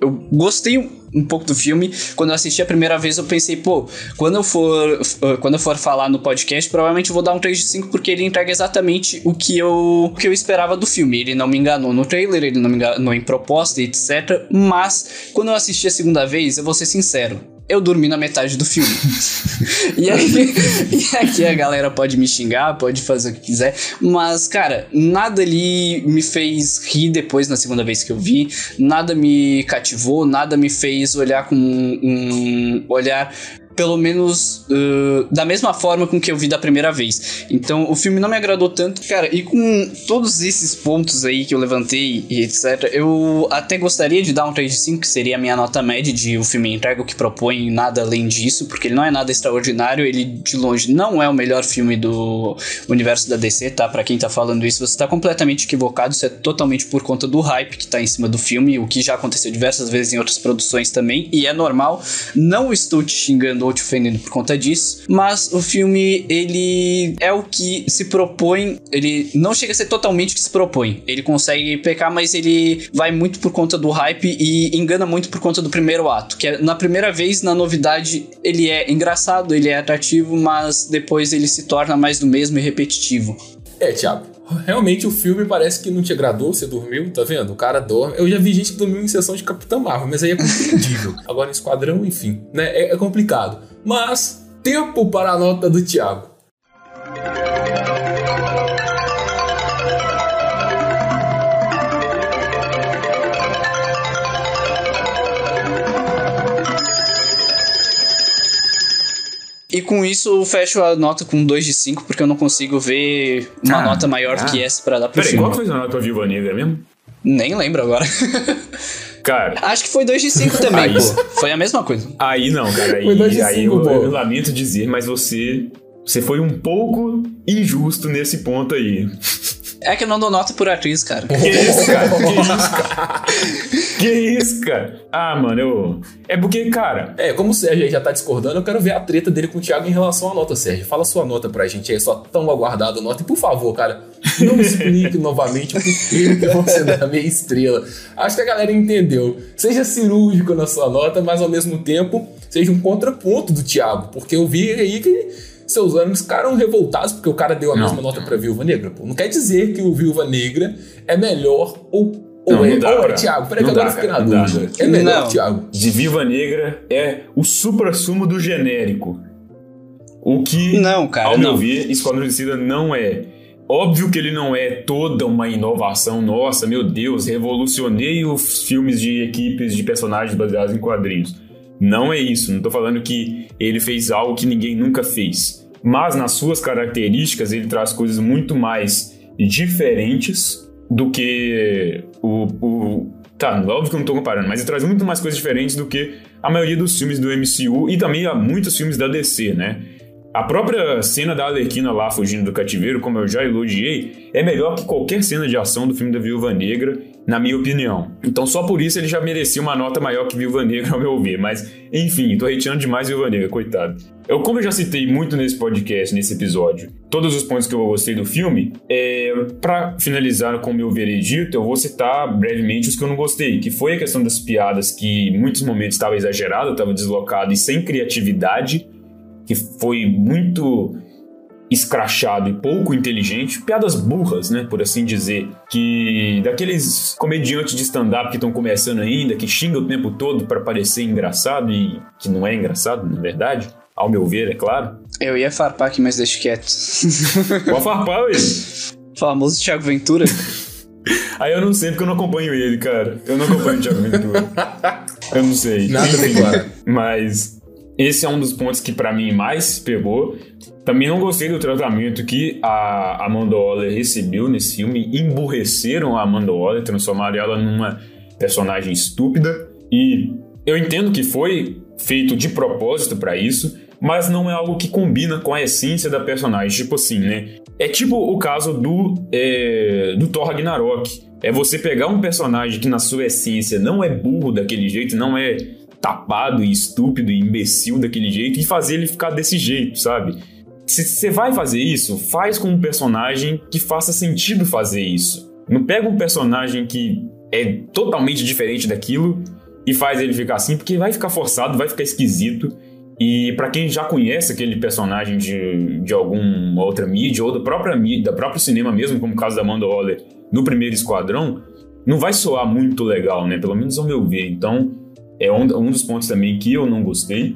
eu gostei um pouco do filme. Quando eu assisti a primeira vez, eu pensei, pô, quando eu for, uh, quando eu for falar no podcast, provavelmente eu vou dar um 3 de 5 porque ele entrega exatamente o que eu, o que eu esperava do filme. Ele não me enganou no trailer, ele não me enganou em proposta, etc. Mas quando eu assisti a segunda vez, eu vou ser sincero, eu dormi na metade do filme. e, aí, e aqui a galera pode me xingar, pode fazer o que quiser, mas, cara, nada ali me fez rir depois na segunda vez que eu vi, nada me cativou, nada me fez olhar com um, um olhar pelo menos uh, da mesma forma com que eu vi da primeira vez. Então o filme não me agradou tanto, cara, e com todos esses pontos aí que eu levantei e etc, eu até gostaria de dar um 3 de 5, que seria a minha nota média de o filme entrega o que propõe, nada além disso, porque ele não é nada extraordinário, ele de longe não é o melhor filme do universo da DC, tá? Para quem tá falando isso, você tá completamente equivocado, isso é totalmente por conta do hype que tá em cima do filme, o que já aconteceu diversas vezes em outras produções também, e é normal. Não estou te xingando ou te ofendendo por conta disso, mas o filme ele é o que se propõe, ele não chega a ser totalmente o que se propõe. Ele consegue pecar, mas ele vai muito por conta do hype e engana muito por conta do primeiro ato, que é, na primeira vez na novidade ele é engraçado, ele é atrativo, mas depois ele se torna mais do mesmo e repetitivo. É, Thiago, realmente o filme parece que não te agradou, você dormiu, tá vendo? O cara dorme. Eu já vi gente que dormiu em sessão de Capitão Marvel, mas aí é compreendível. Agora em Esquadrão, enfim, né? É, é complicado. Mas, tempo para a nota do Thiago. E com isso eu fecho a nota com 2 de 5, porque eu não consigo ver uma ah, nota maior ah. que essa pra dar pro Peraí, filme. qual foi a nota pra Viva Negra mesmo? Nem lembro agora. Cara, Acho que foi 2 de 5 também, Aí- pô. Foi a mesma coisa. aí não, cara. Aí, Foi dois de aí cinco, eu, pô. eu lamento dizer, mas você. Você foi um pouco injusto nesse ponto aí. É que eu não dou nota por atriz, cara. Que isso, cara? Que isso, cara? Que isso, cara? Ah, mano, eu. É porque, cara. É, como o Sérgio aí já tá discordando, eu quero ver a treta dele com o Thiago em relação à nota, Sérgio. Fala sua nota pra gente aí, sua tão aguardada nota. E por favor, cara, não me explique novamente por que que você dá meia estrela. Acho que a galera entendeu. Seja cirúrgico na sua nota, mas ao mesmo tempo seja um contraponto do Thiago. Porque eu vi aí que seus ânimos ficaram revoltados porque o cara deu a Não. mesma nota pra Viúva Negra. Pô. Não quer dizer que o Viúva Negra é melhor ou. Ou Não, é, não dá ou é Thiago? Peraí que não agora eu fiquei na dúvida. É melhor Não. que Thiago. De Viva Negra é o supra-sumo do genérico. O que, Não, cara, ao meu não. ver, Esquadrão Suicida não é. Óbvio que ele não é toda uma inovação. Nossa, meu Deus, revolucionei os filmes de equipes de personagens baseados em quadrinhos. Não é isso. Não tô falando que ele fez algo que ninguém nunca fez. Mas nas suas características, ele traz coisas muito mais diferentes do que o, o Tá, óbvio que eu não tô comparando, mas ele traz muito mais coisas diferentes do que a maioria dos filmes do MCU e também há muitos filmes da DC, né? A própria cena da Arlequina lá fugindo do cativeiro, como eu já elogiei, é melhor que qualquer cena de ação do filme da Viúva Negra, na minha opinião. Então só por isso ele já merecia uma nota maior que Viúva Negra, ao meu ver. Mas, enfim, tô hateando demais Viúva Negra, coitado. Eu, como eu já citei muito nesse podcast, nesse episódio, todos os pontos que eu gostei do filme, é, para finalizar com o meu veredito, eu vou citar brevemente os que eu não gostei, que foi a questão das piadas que em muitos momentos estava exagerado, estava deslocado e sem criatividade, que foi muito escrachado e pouco inteligente, piadas burras, né, por assim dizer, que daqueles comediantes de stand-up que estão começando ainda, que xingam o tempo todo para parecer engraçado e que não é engraçado, na verdade, ao meu ver, é claro. Eu ia farpar aqui, mas deixa quieto. Pode farpar, ué. Famoso Thiago Ventura. Aí eu não sei porque eu não acompanho ele, cara. Eu não acompanho o Thiago Ventura. Eu não sei. Nada declara. Mas esse é um dos pontos que pra mim mais pegou. Também não gostei do tratamento que a Amanda Waller recebeu nesse filme. Emburreceram a Amanda Waller, transformaram ela numa personagem estúpida. E eu entendo que foi feito de propósito pra isso, mas não é algo que combina com a essência da personagem. Tipo assim, né? É tipo o caso do, é, do Thor Ragnarok. É você pegar um personagem que na sua essência não é burro daquele jeito, não é tapado e estúpido e imbecil daquele jeito e fazer ele ficar desse jeito, sabe? Se você vai fazer isso, faz com um personagem que faça sentido fazer isso. Não pega um personagem que é totalmente diferente daquilo e faz ele ficar assim, porque vai ficar forçado, vai ficar esquisito. E pra quem já conhece aquele personagem de, de alguma outra mídia ou do próprio, da próprio cinema mesmo, como o caso da Amanda Waller no primeiro Esquadrão, não vai soar muito legal, né? Pelo menos ao meu ver. Então, é um, um dos pontos também que eu não gostei.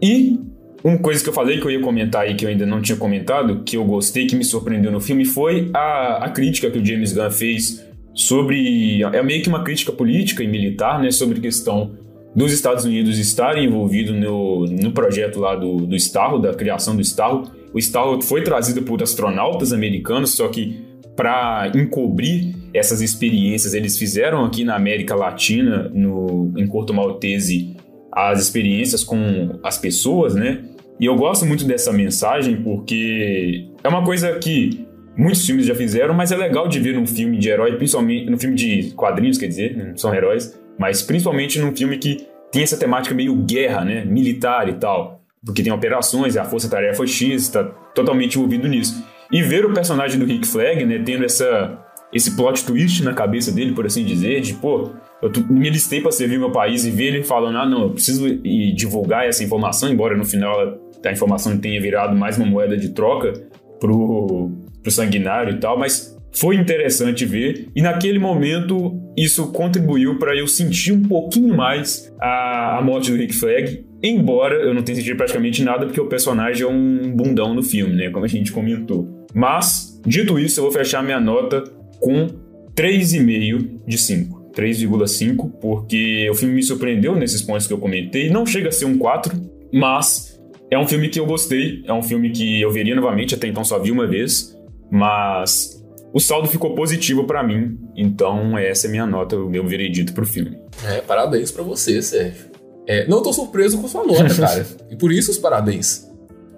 E uma coisa que eu falei que eu ia comentar aí, que eu ainda não tinha comentado, que eu gostei, que me surpreendeu no filme, foi a, a crítica que o James Gunn fez sobre. É meio que uma crítica política e militar, né? Sobre questão dos Estados Unidos estarem envolvidos no, no projeto lá do, do Starro, da criação do Starro. O Starro foi trazido por astronautas americanos, só que para encobrir essas experiências, eles fizeram aqui na América Latina, no, em Corto Maltese, as experiências com as pessoas, né? E eu gosto muito dessa mensagem porque é uma coisa que muitos filmes já fizeram, mas é legal de ver num filme de herói, principalmente no filme de quadrinhos, quer dizer, não são heróis, mas principalmente num filme que tem essa temática meio guerra, né? Militar e tal. Porque tem operações, a Força Tarefa X está totalmente envolvido nisso. E ver o personagem do Rick Flag, né, tendo essa, esse plot twist na cabeça dele, por assim dizer, de pô, eu me listei para servir meu país e ver ele falando, ah, não, eu preciso ir divulgar essa informação, embora no final a informação tenha virado mais uma moeda de troca pro, pro sanguinário e tal, mas foi interessante ver e naquele momento isso contribuiu para eu sentir um pouquinho mais a, a morte do Rick Flag, embora eu não tenha sentido praticamente nada porque o personagem é um bundão no filme, né, como a gente comentou. Mas, dito isso, eu vou fechar minha nota com 3,5 de 5. 3,5, porque o filme me surpreendeu nesses pontos que eu comentei. Não chega a ser um 4, mas é um filme que eu gostei. É um filme que eu veria novamente, até então só vi uma vez. Mas o saldo ficou positivo pra mim. Então, essa é minha nota, o meu veredito pro filme. É, parabéns pra você, Sérgio. É, não tô surpreso com sua nota, cara. e por isso os parabéns.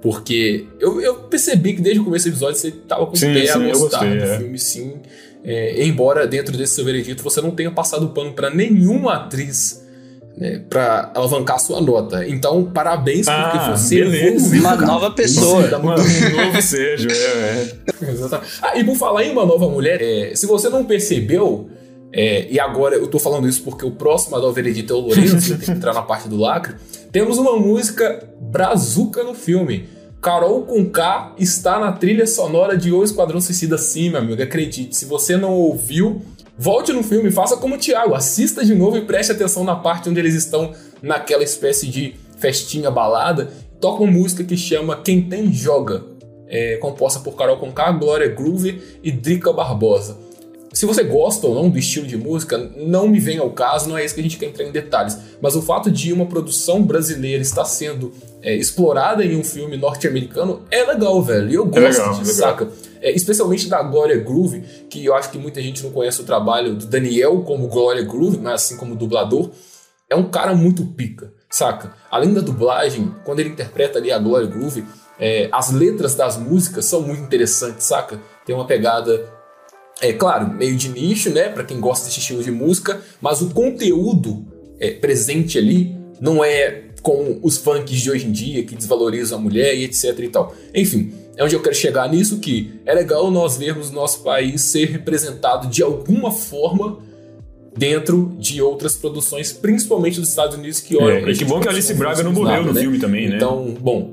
Porque eu, eu percebi que desde o começo do episódio você tava com Sim, o pé a sim, eu gostar gostei, do é. filme, sim. É, embora dentro desse seu veredito você não tenha passado pano pra nenhuma atriz né, para alavancar sua nota. Então, parabéns porque Ah, você beleza. evoluiu, Uma cara. nova pessoa. Muito Mano, um novo Sérgio, é, é. Exatamente. Ah, e por falar em uma nova mulher, é, se você não percebeu, é, e agora eu tô falando isso porque o próximo a dar o veredito é o Lourenço, tem que entrar na parte do lacre, temos uma música brazuca no filme. Carol com K está na trilha sonora de O Esquadrão Suicida sim, meu amigo, acredite. Se você não ouviu, volte no filme, faça como o Thiago, assista de novo e preste atenção na parte onde eles estão naquela espécie de festinha balada. Toca uma música que chama Quem Tem Joga, é, composta por Carol Conká, Glória Groove e Drica Barbosa. Se você gosta ou não do estilo de música, não me vem ao caso, não é isso que a gente quer entrar em detalhes. Mas o fato de uma produção brasileira estar sendo é, explorada em um filme norte-americano é legal, velho. E eu gosto legal, disso, legal. saca? É, especialmente da Glória Groove, que eu acho que muita gente não conhece o trabalho do Daniel como Glória Groove, mas assim como dublador. É um cara muito pica, saca? Além da dublagem, quando ele interpreta ali a Glória Groove, é, as letras das músicas são muito interessantes, saca? Tem uma pegada é claro, meio de nicho, né, Pra quem gosta desse estilo de música, mas o conteúdo é, presente ali não é com os funks de hoje em dia que desvalorizam a mulher e etc e tal. Enfim, é onde eu quero chegar nisso que é legal nós vermos o nosso país ser representado de alguma forma dentro de outras produções, principalmente dos Estados Unidos que olham É, e que bom que Alice Braga não morreu nada, no filme também, né? Então, bom,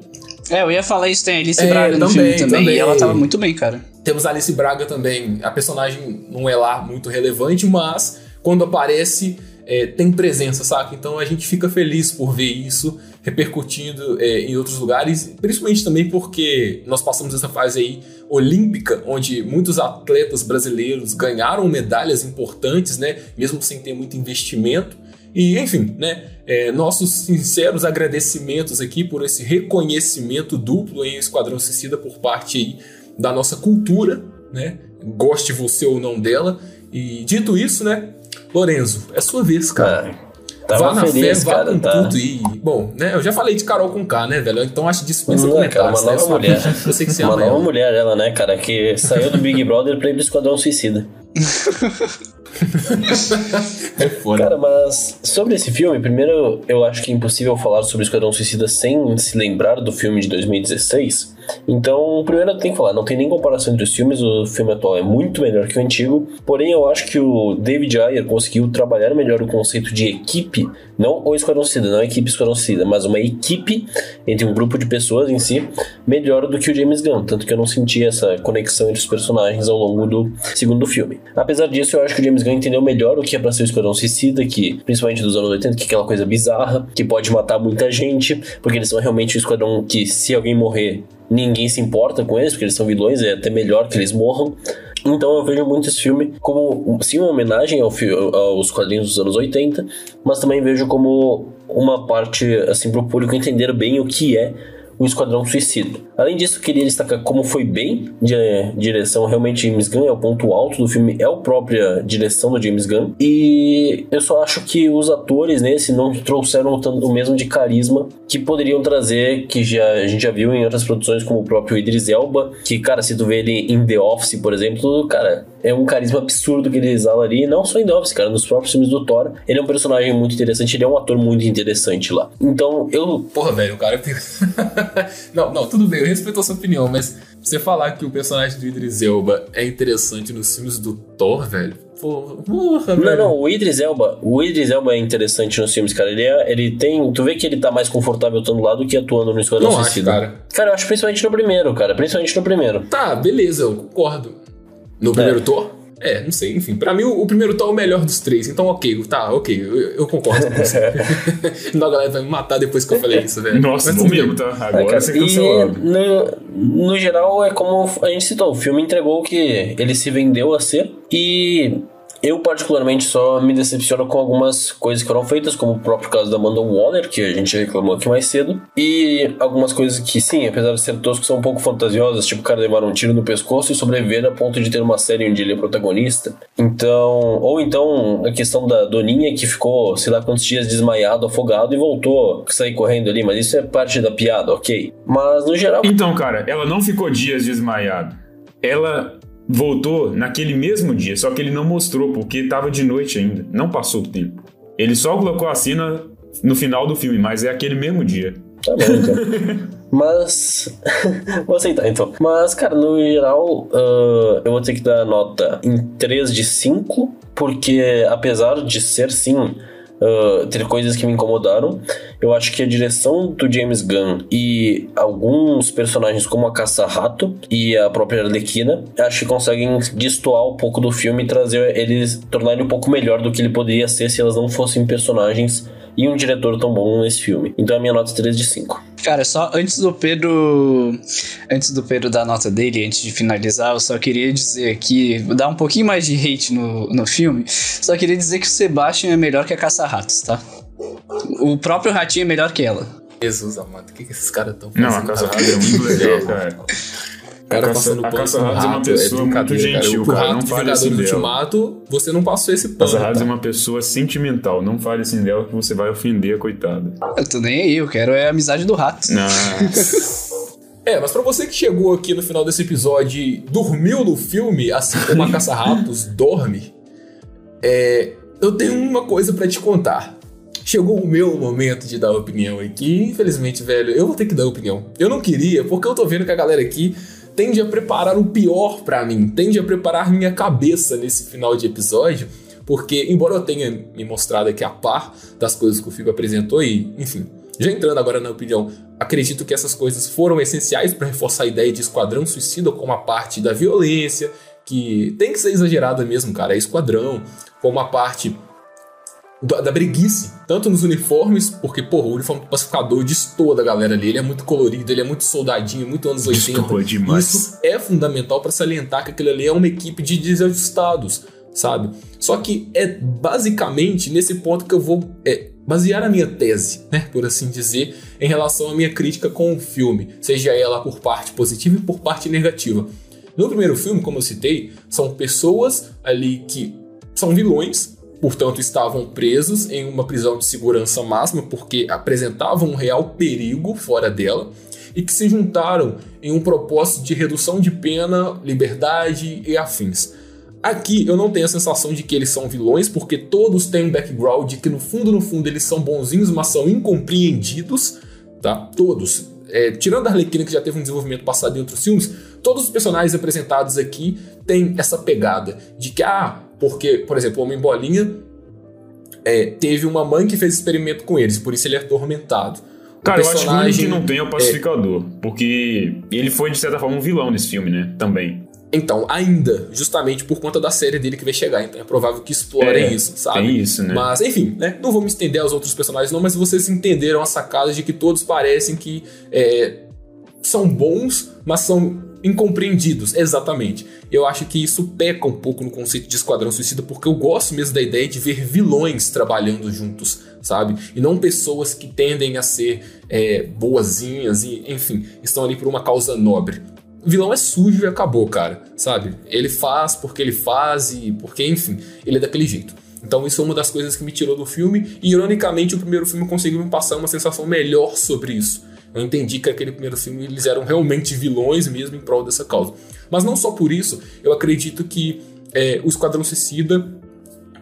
É, eu ia falar isso, tem a Alice É, Braga no também, filme também, também. e ela tava muito bem, cara. Temos a Alice Braga também. A personagem não é lá muito relevante, mas quando aparece, é, tem presença, saca? Então a gente fica feliz por ver isso repercutindo é, em outros lugares, principalmente também porque nós passamos essa fase aí olímpica, onde muitos atletas brasileiros ganharam medalhas importantes, né? Mesmo sem ter muito investimento. E, enfim, né? é, nossos sinceros agradecimentos aqui por esse reconhecimento duplo em Esquadrão Suicida por parte aí da nossa cultura, né? Goste você ou não dela. E dito isso, né? Lorenzo, é sua vez, cara. Ah, tava vá na feliz, fé, vá cara, com tá? tudo e... Bom, né? Eu já falei de Carol com K, né, velho? Então acho dispensa Não é, cara, comentários, uma né? nova mulher. Eu sei que você Uma ama nova ela. mulher, ela, né, cara, que saiu do Big Brother pra ir pro Esquadrão Suicida. É foda. Cara, mas sobre esse filme, primeiro eu acho que é impossível falar sobre Esquadrão Suicida sem se lembrar do filme de 2016. Então, primeiro eu tenho que falar, não tem nem comparação entre os filmes, o filme atual é muito melhor que o antigo, porém eu acho que o David Ayer conseguiu trabalhar melhor o conceito de equipe, não o Esquadrão Suicida, não a equipe Esquadrão Suicida, mas uma equipe entre um grupo de pessoas em si, melhor do que o James Gunn, tanto que eu não senti essa conexão entre os personagens ao longo do segundo filme. Apesar disso, eu acho que o James Gunn entendeu melhor o que é pra ser o Esquadrão Suicida, que, principalmente dos anos 80, que é aquela coisa bizarra, que pode matar muita gente, porque eles são realmente o esquadrão que, se alguém morrer, ninguém se importa com eles, porque eles são vilões, é até melhor que eles morram. Então eu vejo muito esse filme como, sim, uma homenagem ao aos quadrinhos dos anos 80, mas também vejo como uma parte, assim, pro público entender bem o que é o Esquadrão Suicida. Além disso, queria destacar como foi bem de eh, direção. Realmente, James Gunn é o ponto alto do filme, é a própria direção do James Gunn. E eu só acho que os atores nesse não trouxeram tanto o mesmo de carisma que poderiam trazer, que já, a gente já viu em outras produções, como o próprio Idris Elba, que, cara, se tu vê ele em The Office, por exemplo, cara, é um carisma absurdo que ele exala ali, não só em The Office, cara, nos próprios filmes do Thor, ele é um personagem muito interessante, ele é um ator muito interessante lá. Então, eu Porra, velho, o cara. não, não, tudo bem, eu respeito a sua opinião, mas você falar que o personagem do Idris Elba é interessante nos filmes do Thor, velho. Porra, porra Não, velho. não, o Idris Elba, o Idris Elba é interessante nos filmes, cara. Ele, é, ele tem. Tu vê que ele tá mais confortável atuando lá do que atuando no Esquadrão Não acho, Suicida. cara. Cara, eu acho principalmente no primeiro, cara. Principalmente no primeiro. Tá, beleza, eu concordo. No primeiro Thor? É, não sei, enfim. Pra mim, o, o primeiro Thor é o melhor dos três. Então, ok, tá, ok, eu, eu concordo com você. não, a galera vai me matar depois que eu falei isso, velho. Nossa, Mas mesmo, tá? É, Agora cara, você cancelado. no, no geral é como a gente citou, o filme entregou o que ele se vendeu a ser e Eu, particularmente, só me decepciono com algumas coisas que foram feitas, como o próprio caso da Amanda Waller, que a gente reclamou aqui mais cedo, e algumas coisas que, sim, apesar de ser toscos, são um pouco fantasiosas, tipo o cara levar um tiro no pescoço e sobreviver a ponto de ter uma série onde ele é protagonista. Então, ou então a questão da Doninha que ficou, sei lá quantos dias desmaiado, afogado e voltou sair correndo ali, mas isso é parte da piada, ok. Mas no geral. Então, cara, ela não ficou dias desmaiada. Ela voltou naquele mesmo dia, só que ele não mostrou porque estava de noite ainda, não passou o tempo. Ele só colocou a cena no final do filme, mas é aquele mesmo dia. Tá bom, então. Mas. vou aceitar então. Mas, cara, no geral, uh, eu vou ter que dar nota em 3 de 5, porque apesar de ser sim uh, ter coisas que me incomodaram. Eu acho que a direção do James Gunn e alguns personagens como a Caça-Rato e a própria Arlequina, acho que conseguem destoar um pouco do filme e trazer eles, tornar ele um pouco melhor do que ele poderia ser se elas não fossem personagens e um diretor tão bom nesse filme. Então a minha nota é 3 de 5. Cara, só antes do Pedro. Antes do Pedro dar a nota dele, antes de finalizar, eu só queria dizer aqui, dar um pouquinho mais de hate no, no filme. Só queria dizer que o Sebastian é melhor que a Caça-Ratos, tá? O próprio ratinho é melhor que ela. Jesus amado, o que, que esses caras estão Não, fazendo? a Casa Rato é muito legal, cara. O cara A Caça- passando a pano Caça pro Ratos é uma rato, pessoa muito brincadeira, gentil, Pro cara, rato não de fale assim do dela. Ultimato, você não passou esse pano. Casa Ratos tá? é uma pessoa sentimental. Não fale assim dela que você vai ofender a coitada. Eu tô nem aí, eu quero é a amizade do rato. Não. É, mas pra você que chegou aqui no final desse episódio e dormiu no filme, assim como a Caça-Ratos dorme, é, eu tenho uma coisa pra te contar. Chegou o meu momento de dar opinião aqui. Infelizmente, velho, eu vou ter que dar opinião. Eu não queria, porque eu tô vendo que a galera aqui tende a preparar o pior pra mim, tende a preparar minha cabeça nesse final de episódio, porque, embora eu tenha me mostrado aqui a par das coisas que o filme apresentou, e, enfim, já entrando agora na opinião, acredito que essas coisas foram essenciais para reforçar a ideia de Esquadrão Suicida como a parte da violência, que tem que ser exagerada mesmo, cara, é Esquadrão, como a parte da, da breguice, tanto nos uniformes, porque, porra, o uniforme do pacificador destoa da galera ali, ele é muito colorido, ele é muito soldadinho, muito anos 80. Destoa demais. Isso é fundamental para salientar que aquilo ali é uma equipe de desajustados, sabe? Só que é basicamente nesse ponto que eu vou é, basear a minha tese, né, por assim dizer, em relação à minha crítica com o filme, seja ela por parte positiva e por parte negativa. No primeiro filme, como eu citei, são pessoas ali que são vilões, portanto estavam presos em uma prisão de segurança máxima porque apresentavam um real perigo fora dela e que se juntaram em um propósito de redução de pena, liberdade e afins. Aqui eu não tenho a sensação de que eles são vilões, porque todos têm um background que no fundo, no fundo, eles são bonzinhos, mas são incompreendidos, tá? Todos. É, tirando a Arlequina, que já teve um desenvolvimento passado em outros filmes, todos os personagens apresentados aqui têm essa pegada de que, ah, porque, por exemplo, o Homem-Bolinha é, teve uma mãe que fez experimento com eles, por isso ele é atormentado. O Cara, eu acho que que não tem é o pacificador. Porque ele foi, de certa forma, um vilão nesse filme, né? Também. Então, ainda, justamente por conta da série dele que vai chegar. Então é provável que explorem É, isso, sabe? Tem isso, né? Mas, enfim, né? Não vou me estender aos outros personagens, não, mas vocês entenderam a sacada de que todos parecem que é, são bons, mas são incompreendidos. Exatamente. Eu acho que isso peca um pouco no conceito de Esquadrão Suicida, porque eu gosto mesmo da ideia de ver vilões trabalhando juntos, sabe? E não pessoas que tendem a ser é, boazinhas e, enfim, estão ali por uma causa nobre. O vilão é sujo e acabou, cara, sabe? Ele faz porque ele faz e porque, enfim, ele é daquele jeito. Então isso é uma das coisas que me tirou do filme e, ironicamente, o primeiro filme conseguiu me passar uma sensação melhor sobre isso. Eu entendi que aquele primeiro filme eles eram realmente vilões mesmo em prol dessa causa. Mas não só por isso, eu acredito que é, o Esquadrão Suicida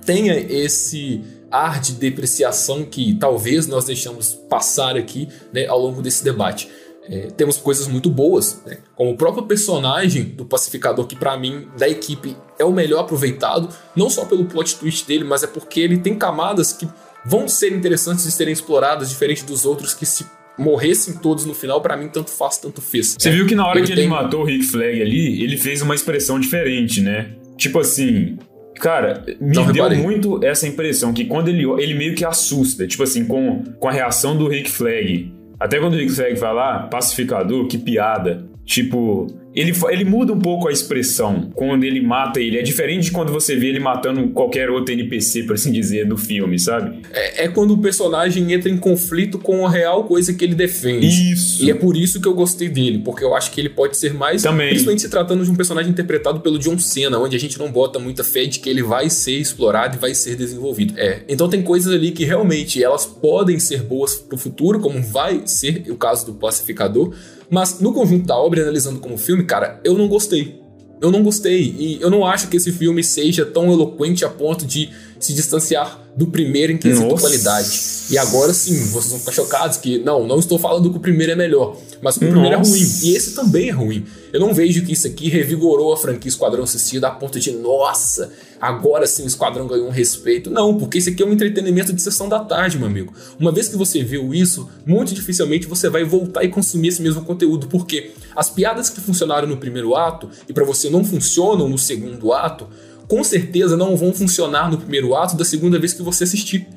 tenha esse ar de depreciação que talvez nós deixamos passar aqui né, ao longo desse debate. É, temos coisas muito boas, né? como o próprio personagem do pacificador, que pra mim, da equipe, é o melhor aproveitado, não só pelo plot twist dele, mas é porque ele tem camadas que vão ser interessantes de serem exploradas, diferente dos outros que se morressem todos no final, pra mim tanto faz, tanto fez. Você viu que na hora que ele matou o Rick Flag ali, ele fez uma expressão diferente, né? Tipo assim. Cara, me Não deu reparei. muito essa impressão que quando ele ele meio que assusta, tipo assim, com, com a reação do Rick Flag. Até quando o Rick Flag vai lá, pacificador, que piada. Tipo, ele, ele muda um pouco a expressão quando ele mata ele. É diferente de quando você vê ele matando qualquer outro NPC, por assim dizer, do filme, sabe? É, é quando o personagem entra em conflito com a real coisa que ele defende. Isso. E é por isso que eu gostei dele, porque eu acho que ele pode ser mais. Também. Principalmente se tratando de um personagem interpretado pelo John Cena, onde a gente não bota muita fé de que ele vai ser explorado e vai ser desenvolvido. É. Então tem coisas ali que realmente elas podem ser boas pro futuro, como vai ser o caso do Pacificador. Mas no conjunto da obra, analisando como filme, cara, eu não gostei. Eu não gostei. E eu não acho que esse filme seja tão eloquente a ponto de se distanciar do primeiro em quesito Nossa. qualidade. E agora sim, vocês vão ficar chocados que, não, não estou falando que o primeiro é melhor, mas que o primeiro é Nossa. ruim. E esse também é ruim. Eu não vejo que isso aqui revigorou a franquia Esquadrão Suicida a ponto de, nossa, agora sim o Esquadrão ganhou um respeito. Não, porque esse aqui é um entretenimento de sessão da tarde, meu amigo. Uma vez que você viu isso, muito dificilmente você vai voltar e consumir esse mesmo conteúdo, porque as piadas que funcionaram no primeiro ato e pra você não funcionam no segundo ato, com certeza não vão funcionar no primeiro ato da segunda vez que você assistir.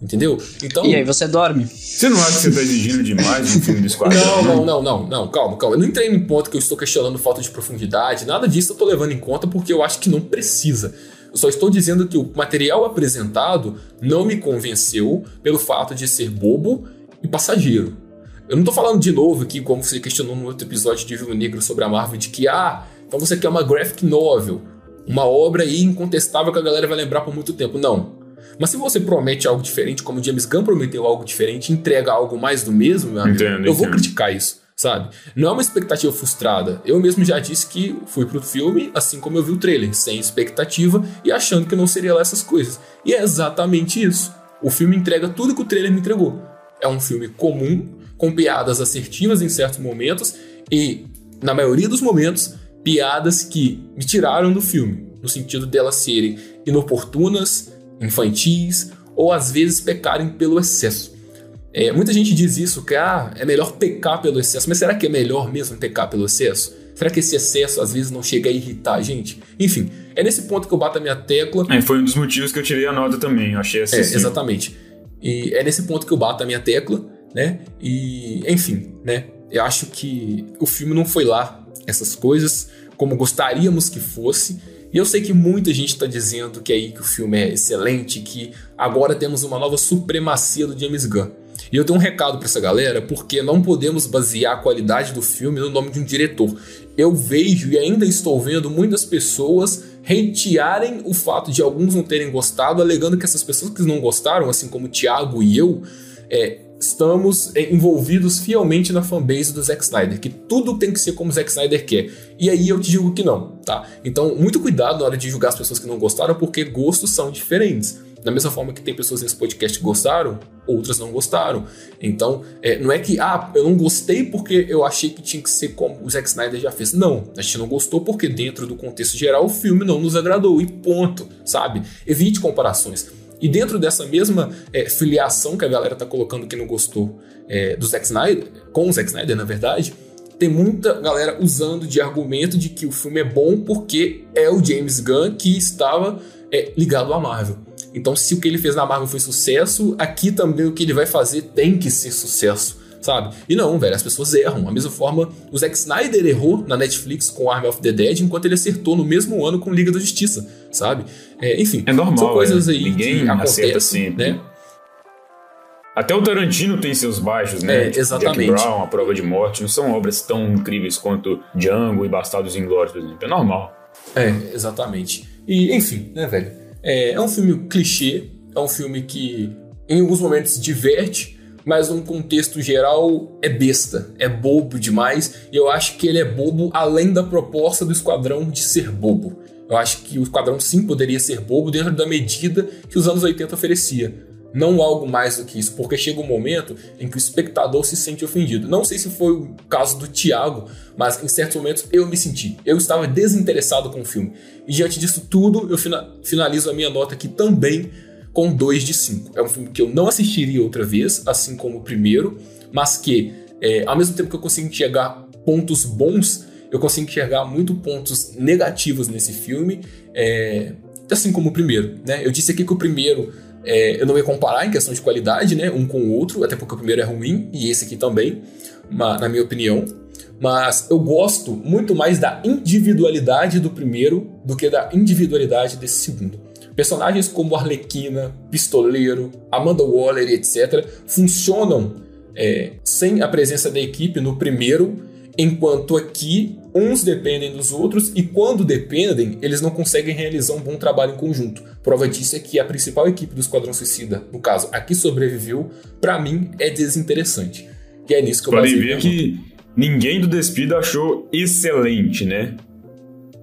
Entendeu? Então. E aí você dorme. Você não acha que você tá exigindo demais no filme do Esquadrão? Não, não, não, não, não, calma, calma. Eu não entrei no ponto que eu estou questionando falta de profundidade, nada disso eu tô levando em conta porque eu acho que não precisa. Eu só estou dizendo que o material apresentado não me convenceu pelo fato de ser bobo e passageiro. Eu não tô falando de novo aqui, como você questionou no outro episódio de Vivo Negro sobre a Marvel, de que, ah, então você quer uma graphic novel, uma obra aí incontestável que a galera vai lembrar por muito tempo. Não. Mas se você promete algo diferente, como James Gunn prometeu algo diferente, e entrega algo mais do mesmo, meu amigo, Entendo, eu vou entendo. criticar isso, sabe? Não é uma expectativa frustrada. Eu mesmo já disse que fui pro filme assim como eu vi o trailer, sem expectativa e achando que não seria lá essas coisas. E é exatamente isso. O filme entrega tudo que o trailer me entregou. É um filme comum, com piadas assertivas em certos momentos e, na maioria dos momentos, piadas que me tiraram do filme, no sentido delas serem inoportunas, infantis ou às vezes pecarem pelo excesso. É, muita gente diz isso, que ah, é melhor pecar pelo excesso, mas será que é melhor mesmo pecar pelo excesso? Será que esse excesso às vezes não chega a irritar a gente? Enfim, é nesse ponto que eu bato a minha tecla. É, foi um dos motivos que eu tirei a nota também. Eu achei É, acessível. exatamente. E é nesse ponto que eu bato a minha tecla, né? E, enfim, né? Eu acho que o filme não foi lá essas coisas como gostaríamos que fosse. E eu sei que muita gente está dizendo que aí que o filme é excelente, que agora temos uma nova supremacia do James Gunn. E eu tenho um recado para essa galera, porque não podemos basear a qualidade do filme no nome de um diretor. Eu vejo e ainda estou vendo muitas pessoas hatearem o fato de alguns não terem gostado, alegando que essas pessoas que não gostaram, assim como o Thiago e eu, é, estamos é, envolvidos fielmente na fanbase do Zack Snyder, que tudo tem que ser como o Zack Snyder quer. E aí eu te digo que não, tá? Então, muito cuidado na hora de julgar as pessoas que não gostaram, porque gostos são diferentes. Da mesma forma que tem pessoas nesse podcast que gostaram, outras não gostaram. Então, é, não é que, ah, eu não gostei porque eu achei que tinha que ser como o Zack Snyder já fez. Não, a gente não gostou porque, dentro do contexto geral, o filme não nos agradou. E ponto, sabe? Evite comparações. E dentro dessa mesma é, filiação que a galera tá colocando que não gostou é, do Zack Snyder, com o Zack Snyder, na verdade, tem muita galera usando de argumento de que o filme é bom porque é o James Gunn que estava é, ligado à Marvel. Então, se o que ele fez na Marvel foi sucesso, aqui também o que ele vai fazer tem que ser sucesso, sabe? E não, velho, as pessoas erram. Da mesma forma, o Zack Snyder errou na Netflix com Army of the Dead, enquanto ele acertou no mesmo ano com Liga da Justiça, sabe? É, enfim, É normal, são coisas é. aí Ninguém que acerta acontecem, sempre. né? Até o Tarantino tem seus baixos, né? É, Tipo, exatamente. Jack Brown, A Prova de Morte, não são obras tão incríveis quanto Django e Bastardos Inglórios, por exemplo. É normal. É, exatamente. E, enfim, né, velho? É, é um filme clichê, é um filme que em alguns momentos diverte, mas num contexto geral é besta, é bobo demais, e eu acho que ele é bobo além da proposta do Esquadrão de ser bobo. Eu acho que o Esquadrão sim poderia ser bobo dentro da medida que os anos 80 oferecia. Não algo mais do que isso, porque chega um momento em que o espectador se sente ofendido. Não sei se foi o caso do Thiago, mas em certos momentos eu me senti. Eu estava desinteressado com o filme. E diante disso tudo, eu fina- finalizo a minha nota aqui também com 2 de 5. É um filme que eu não assistiria outra vez, assim como o primeiro, mas que, é, ao mesmo tempo que eu consigo enxergar pontos bons, eu consigo enxergar muito pontos negativos nesse filme, é, assim como o primeiro. Né? Eu disse aqui que o primeiro é, eu não ia comparar em questão de qualidade, né, um com o outro, até porque o primeiro é ruim e esse aqui também, ma- na minha opinião. Mas eu gosto muito mais da individualidade do primeiro do que da individualidade desse segundo. Personagens como Arlequina, Pistoleiro, Amanda Waller, etc., funcionam é, sem a presença da equipe no primeiro, enquanto aqui uns dependem dos outros e quando dependem, eles não conseguem realizar um bom trabalho em conjunto. Prova disso é que a principal equipe do Esquadrão Suicida, no caso, aqui sobreviveu, para mim é desinteressante. E é nisso que eu Podem ver que ninguém do Despida achou excelente, né?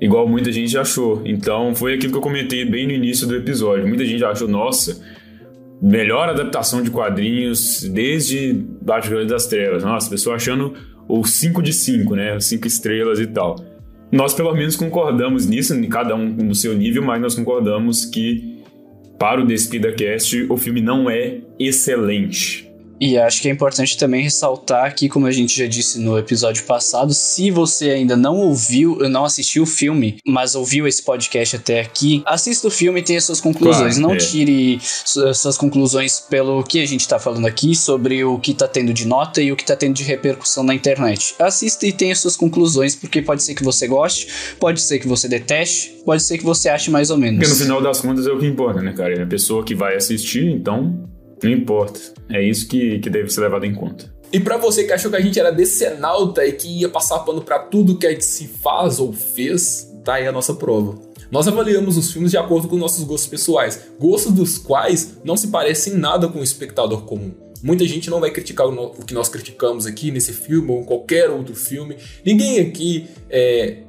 Igual muita gente achou. Então foi aquilo que eu comentei bem no início do episódio. Muita gente achou, nossa, melhor adaptação de quadrinhos desde Batman das Trevas. Nossa, pessoa achando o 5 de 5, né? 5 estrelas e tal. Nós pelo menos concordamos nisso, cada um no seu nível, mas nós concordamos que para o Despida Cast o filme não é excelente. E acho que é importante também ressaltar aqui, como a gente já disse no episódio passado, se você ainda não ouviu, não assistiu o filme, mas ouviu esse podcast até aqui, assista o filme e tenha suas conclusões. Claro, não é. tire suas conclusões pelo que a gente tá falando aqui sobre o que tá tendo de nota e o que tá tendo de repercussão na internet. Assista e tenha suas conclusões, porque pode ser que você goste, pode ser que você deteste, pode ser que você ache mais ou menos. Porque no final das contas é o que importa, né, cara? É a pessoa que vai assistir, então não importa. É isso que, que deve ser levado em conta. E para você que achou que a gente era decenalta e que ia passar pano para tudo que a gente se faz ou fez, tá aí a nossa prova. Nós avaliamos os filmes de acordo com nossos gostos pessoais, gostos dos quais não se parecem nada com o espectador comum. Muita gente não vai criticar o, que nós criticamos aqui nesse filme ou em qualquer outro filme. Ninguém aqui é,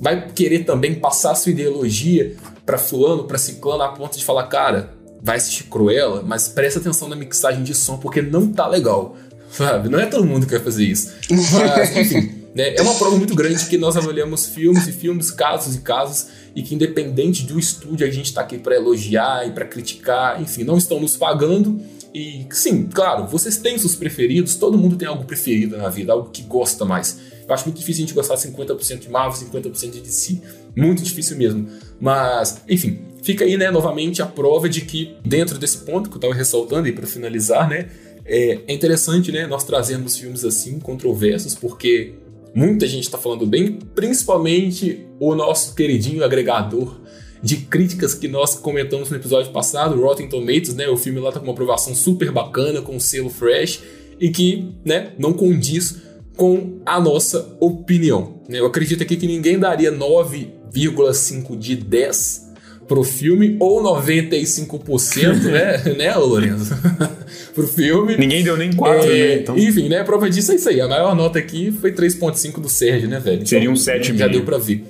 vai querer também passar sua ideologia para fulano, para ciclano, a ponto de falar, cara, vai assistir Cruella, mas presta atenção na mixagem de som porque não tá legal. Sabe? Não é todo mundo que vai fazer isso. Mas, enfim, né? é uma prova muito grande que nós avaliamos filmes e filmes, casos e casos, e que independente do estúdio, a gente tá aqui para elogiar e para criticar, enfim, não estão nos pagando. E sim, claro, vocês têm seus preferidos, todo mundo tem algo preferido na vida, algo que gosta mais. Eu acho muito difícil a gente gostar 50% de Marvel, 50% de DC. Muito difícil mesmo. Mas, enfim, fica aí, né, novamente a prova de que dentro desse ponto que eu estava ressaltando aí para finalizar, né, é, é, interessante, né, nós trazermos filmes assim controversos, porque muita gente está falando bem, principalmente o nosso queridinho agregador de críticas que nós comentamos no episódio passado, Rotten Tomatoes, né, o filme lá tá com uma aprovação super bacana, com um selo fresh e que, né, não condiz com a nossa opinião. Eu acredito aqui que ninguém daria 9,5 de 10 pro filme, ou 95%, né, né, Lourenço? pro filme. Ninguém deu nem 4, é, né? Então... Enfim, né, prova disso é isso aí. A maior nota aqui foi 3.5 do Sérgio, né, velho? Então, Seria um 7 Já deu pra ver.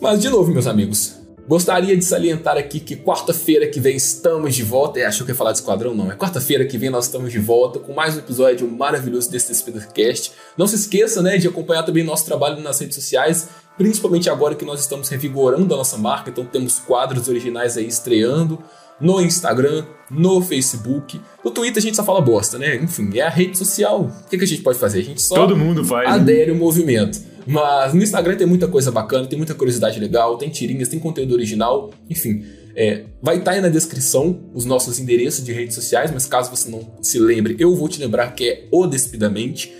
Mas, de novo, meus amigos, Gostaria de salientar aqui que quarta-feira que vem estamos de volta. É, achou que ia falar de Esquadrão? Não. É quarta-feira que vem nós estamos de volta com mais um episódio maravilhoso desse Speedercast. Não se esqueça né, de acompanhar também nosso trabalho nas redes sociais principalmente agora que nós estamos revigorando a nossa marca, então temos quadros originais aí estreando no Instagram, no Facebook. No Twitter a gente só fala bosta, né? Enfim, é a rede social. O que, que a gente pode fazer? A gente só Todo mundo faz, né? adere o movimento. Mas no Instagram tem muita coisa bacana, tem muita curiosidade legal, tem tirinhas, tem conteúdo original, enfim. É, vai estar tá aí na descrição os nossos endereços de redes sociais, mas caso você não se lembre, eu vou te lembrar que é o Despidamente.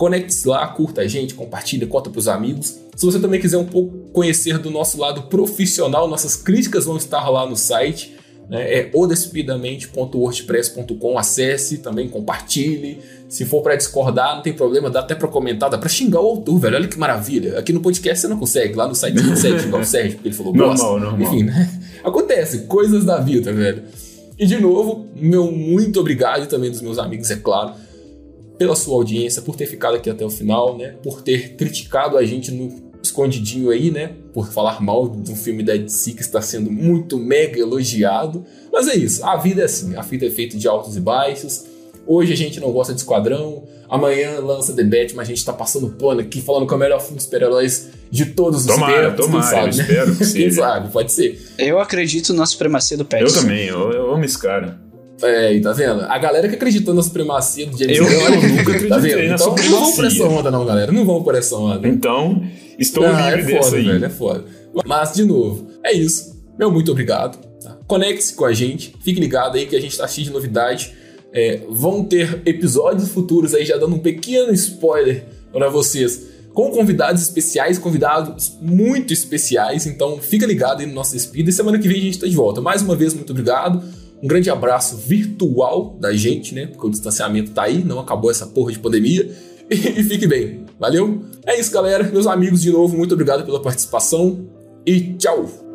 Conecte-se lá, curta a gente, compartilha, conta para os amigos. Se você também quiser um pouco conhecer do nosso lado profissional, nossas críticas vão estar lá no site. Né? É odespidamente.wordpress.com. Acesse, também compartilhe. Se for para discordar, não tem problema, dá até para comentar, dá para xingar o autor, velho. Olha que maravilha. Aqui no podcast você não consegue, lá no site você consegue xingar o Sérgio, porque ele falou normal, normal. Enfim, né? Acontece, coisas da vida, velho. E de novo, meu muito obrigado e também dos meus amigos, é claro pela sua audiência, por ter ficado aqui até o final, né? Por ter criticado a gente no escondidinho aí, né? Por falar mal de um filme da DC que está sendo muito mega elogiado. Mas é isso, a vida é assim, a vida é feita de altos e baixos. Hoje a gente não gosta de Esquadrão, amanhã lança The Batman, a gente tá passando pano aqui falando que é o melhor filme de super-heróis de todos os tempos. Tomara, sabe, né? espero que seja. Quem sabe, pode ser. Eu acredito na supremacia do Pérez. Eu também, eu, eu amo esse cara. É, tá vendo? A galera que acreditou na supremacia do James Gunn, eu, eu nunca acreditei tá vendo? então, supremacia. Não vão por essa onda não, galera. Não vão por essa onda. Então, estou ah, livre é foda, dessa aí. Velho, é foda. Mas, de novo, é isso. Meu muito obrigado. Tá? Conecte-se com a gente. Fique ligado aí que a gente tá cheio de novidade. É, vão ter episódios futuros aí, já dando um pequeno spoiler para vocês com convidados especiais, convidados muito especiais. Então fica ligado aí no nosso Despida e semana que vem a gente tá de volta. Mais uma vez, muito obrigado. Um grande abraço virtual da gente, né? Porque o distanciamento tá aí, não acabou essa porra de pandemia. E, e fique bem. Valeu? É isso, galera. Meus amigos, de novo, muito obrigado pela participação e tchau!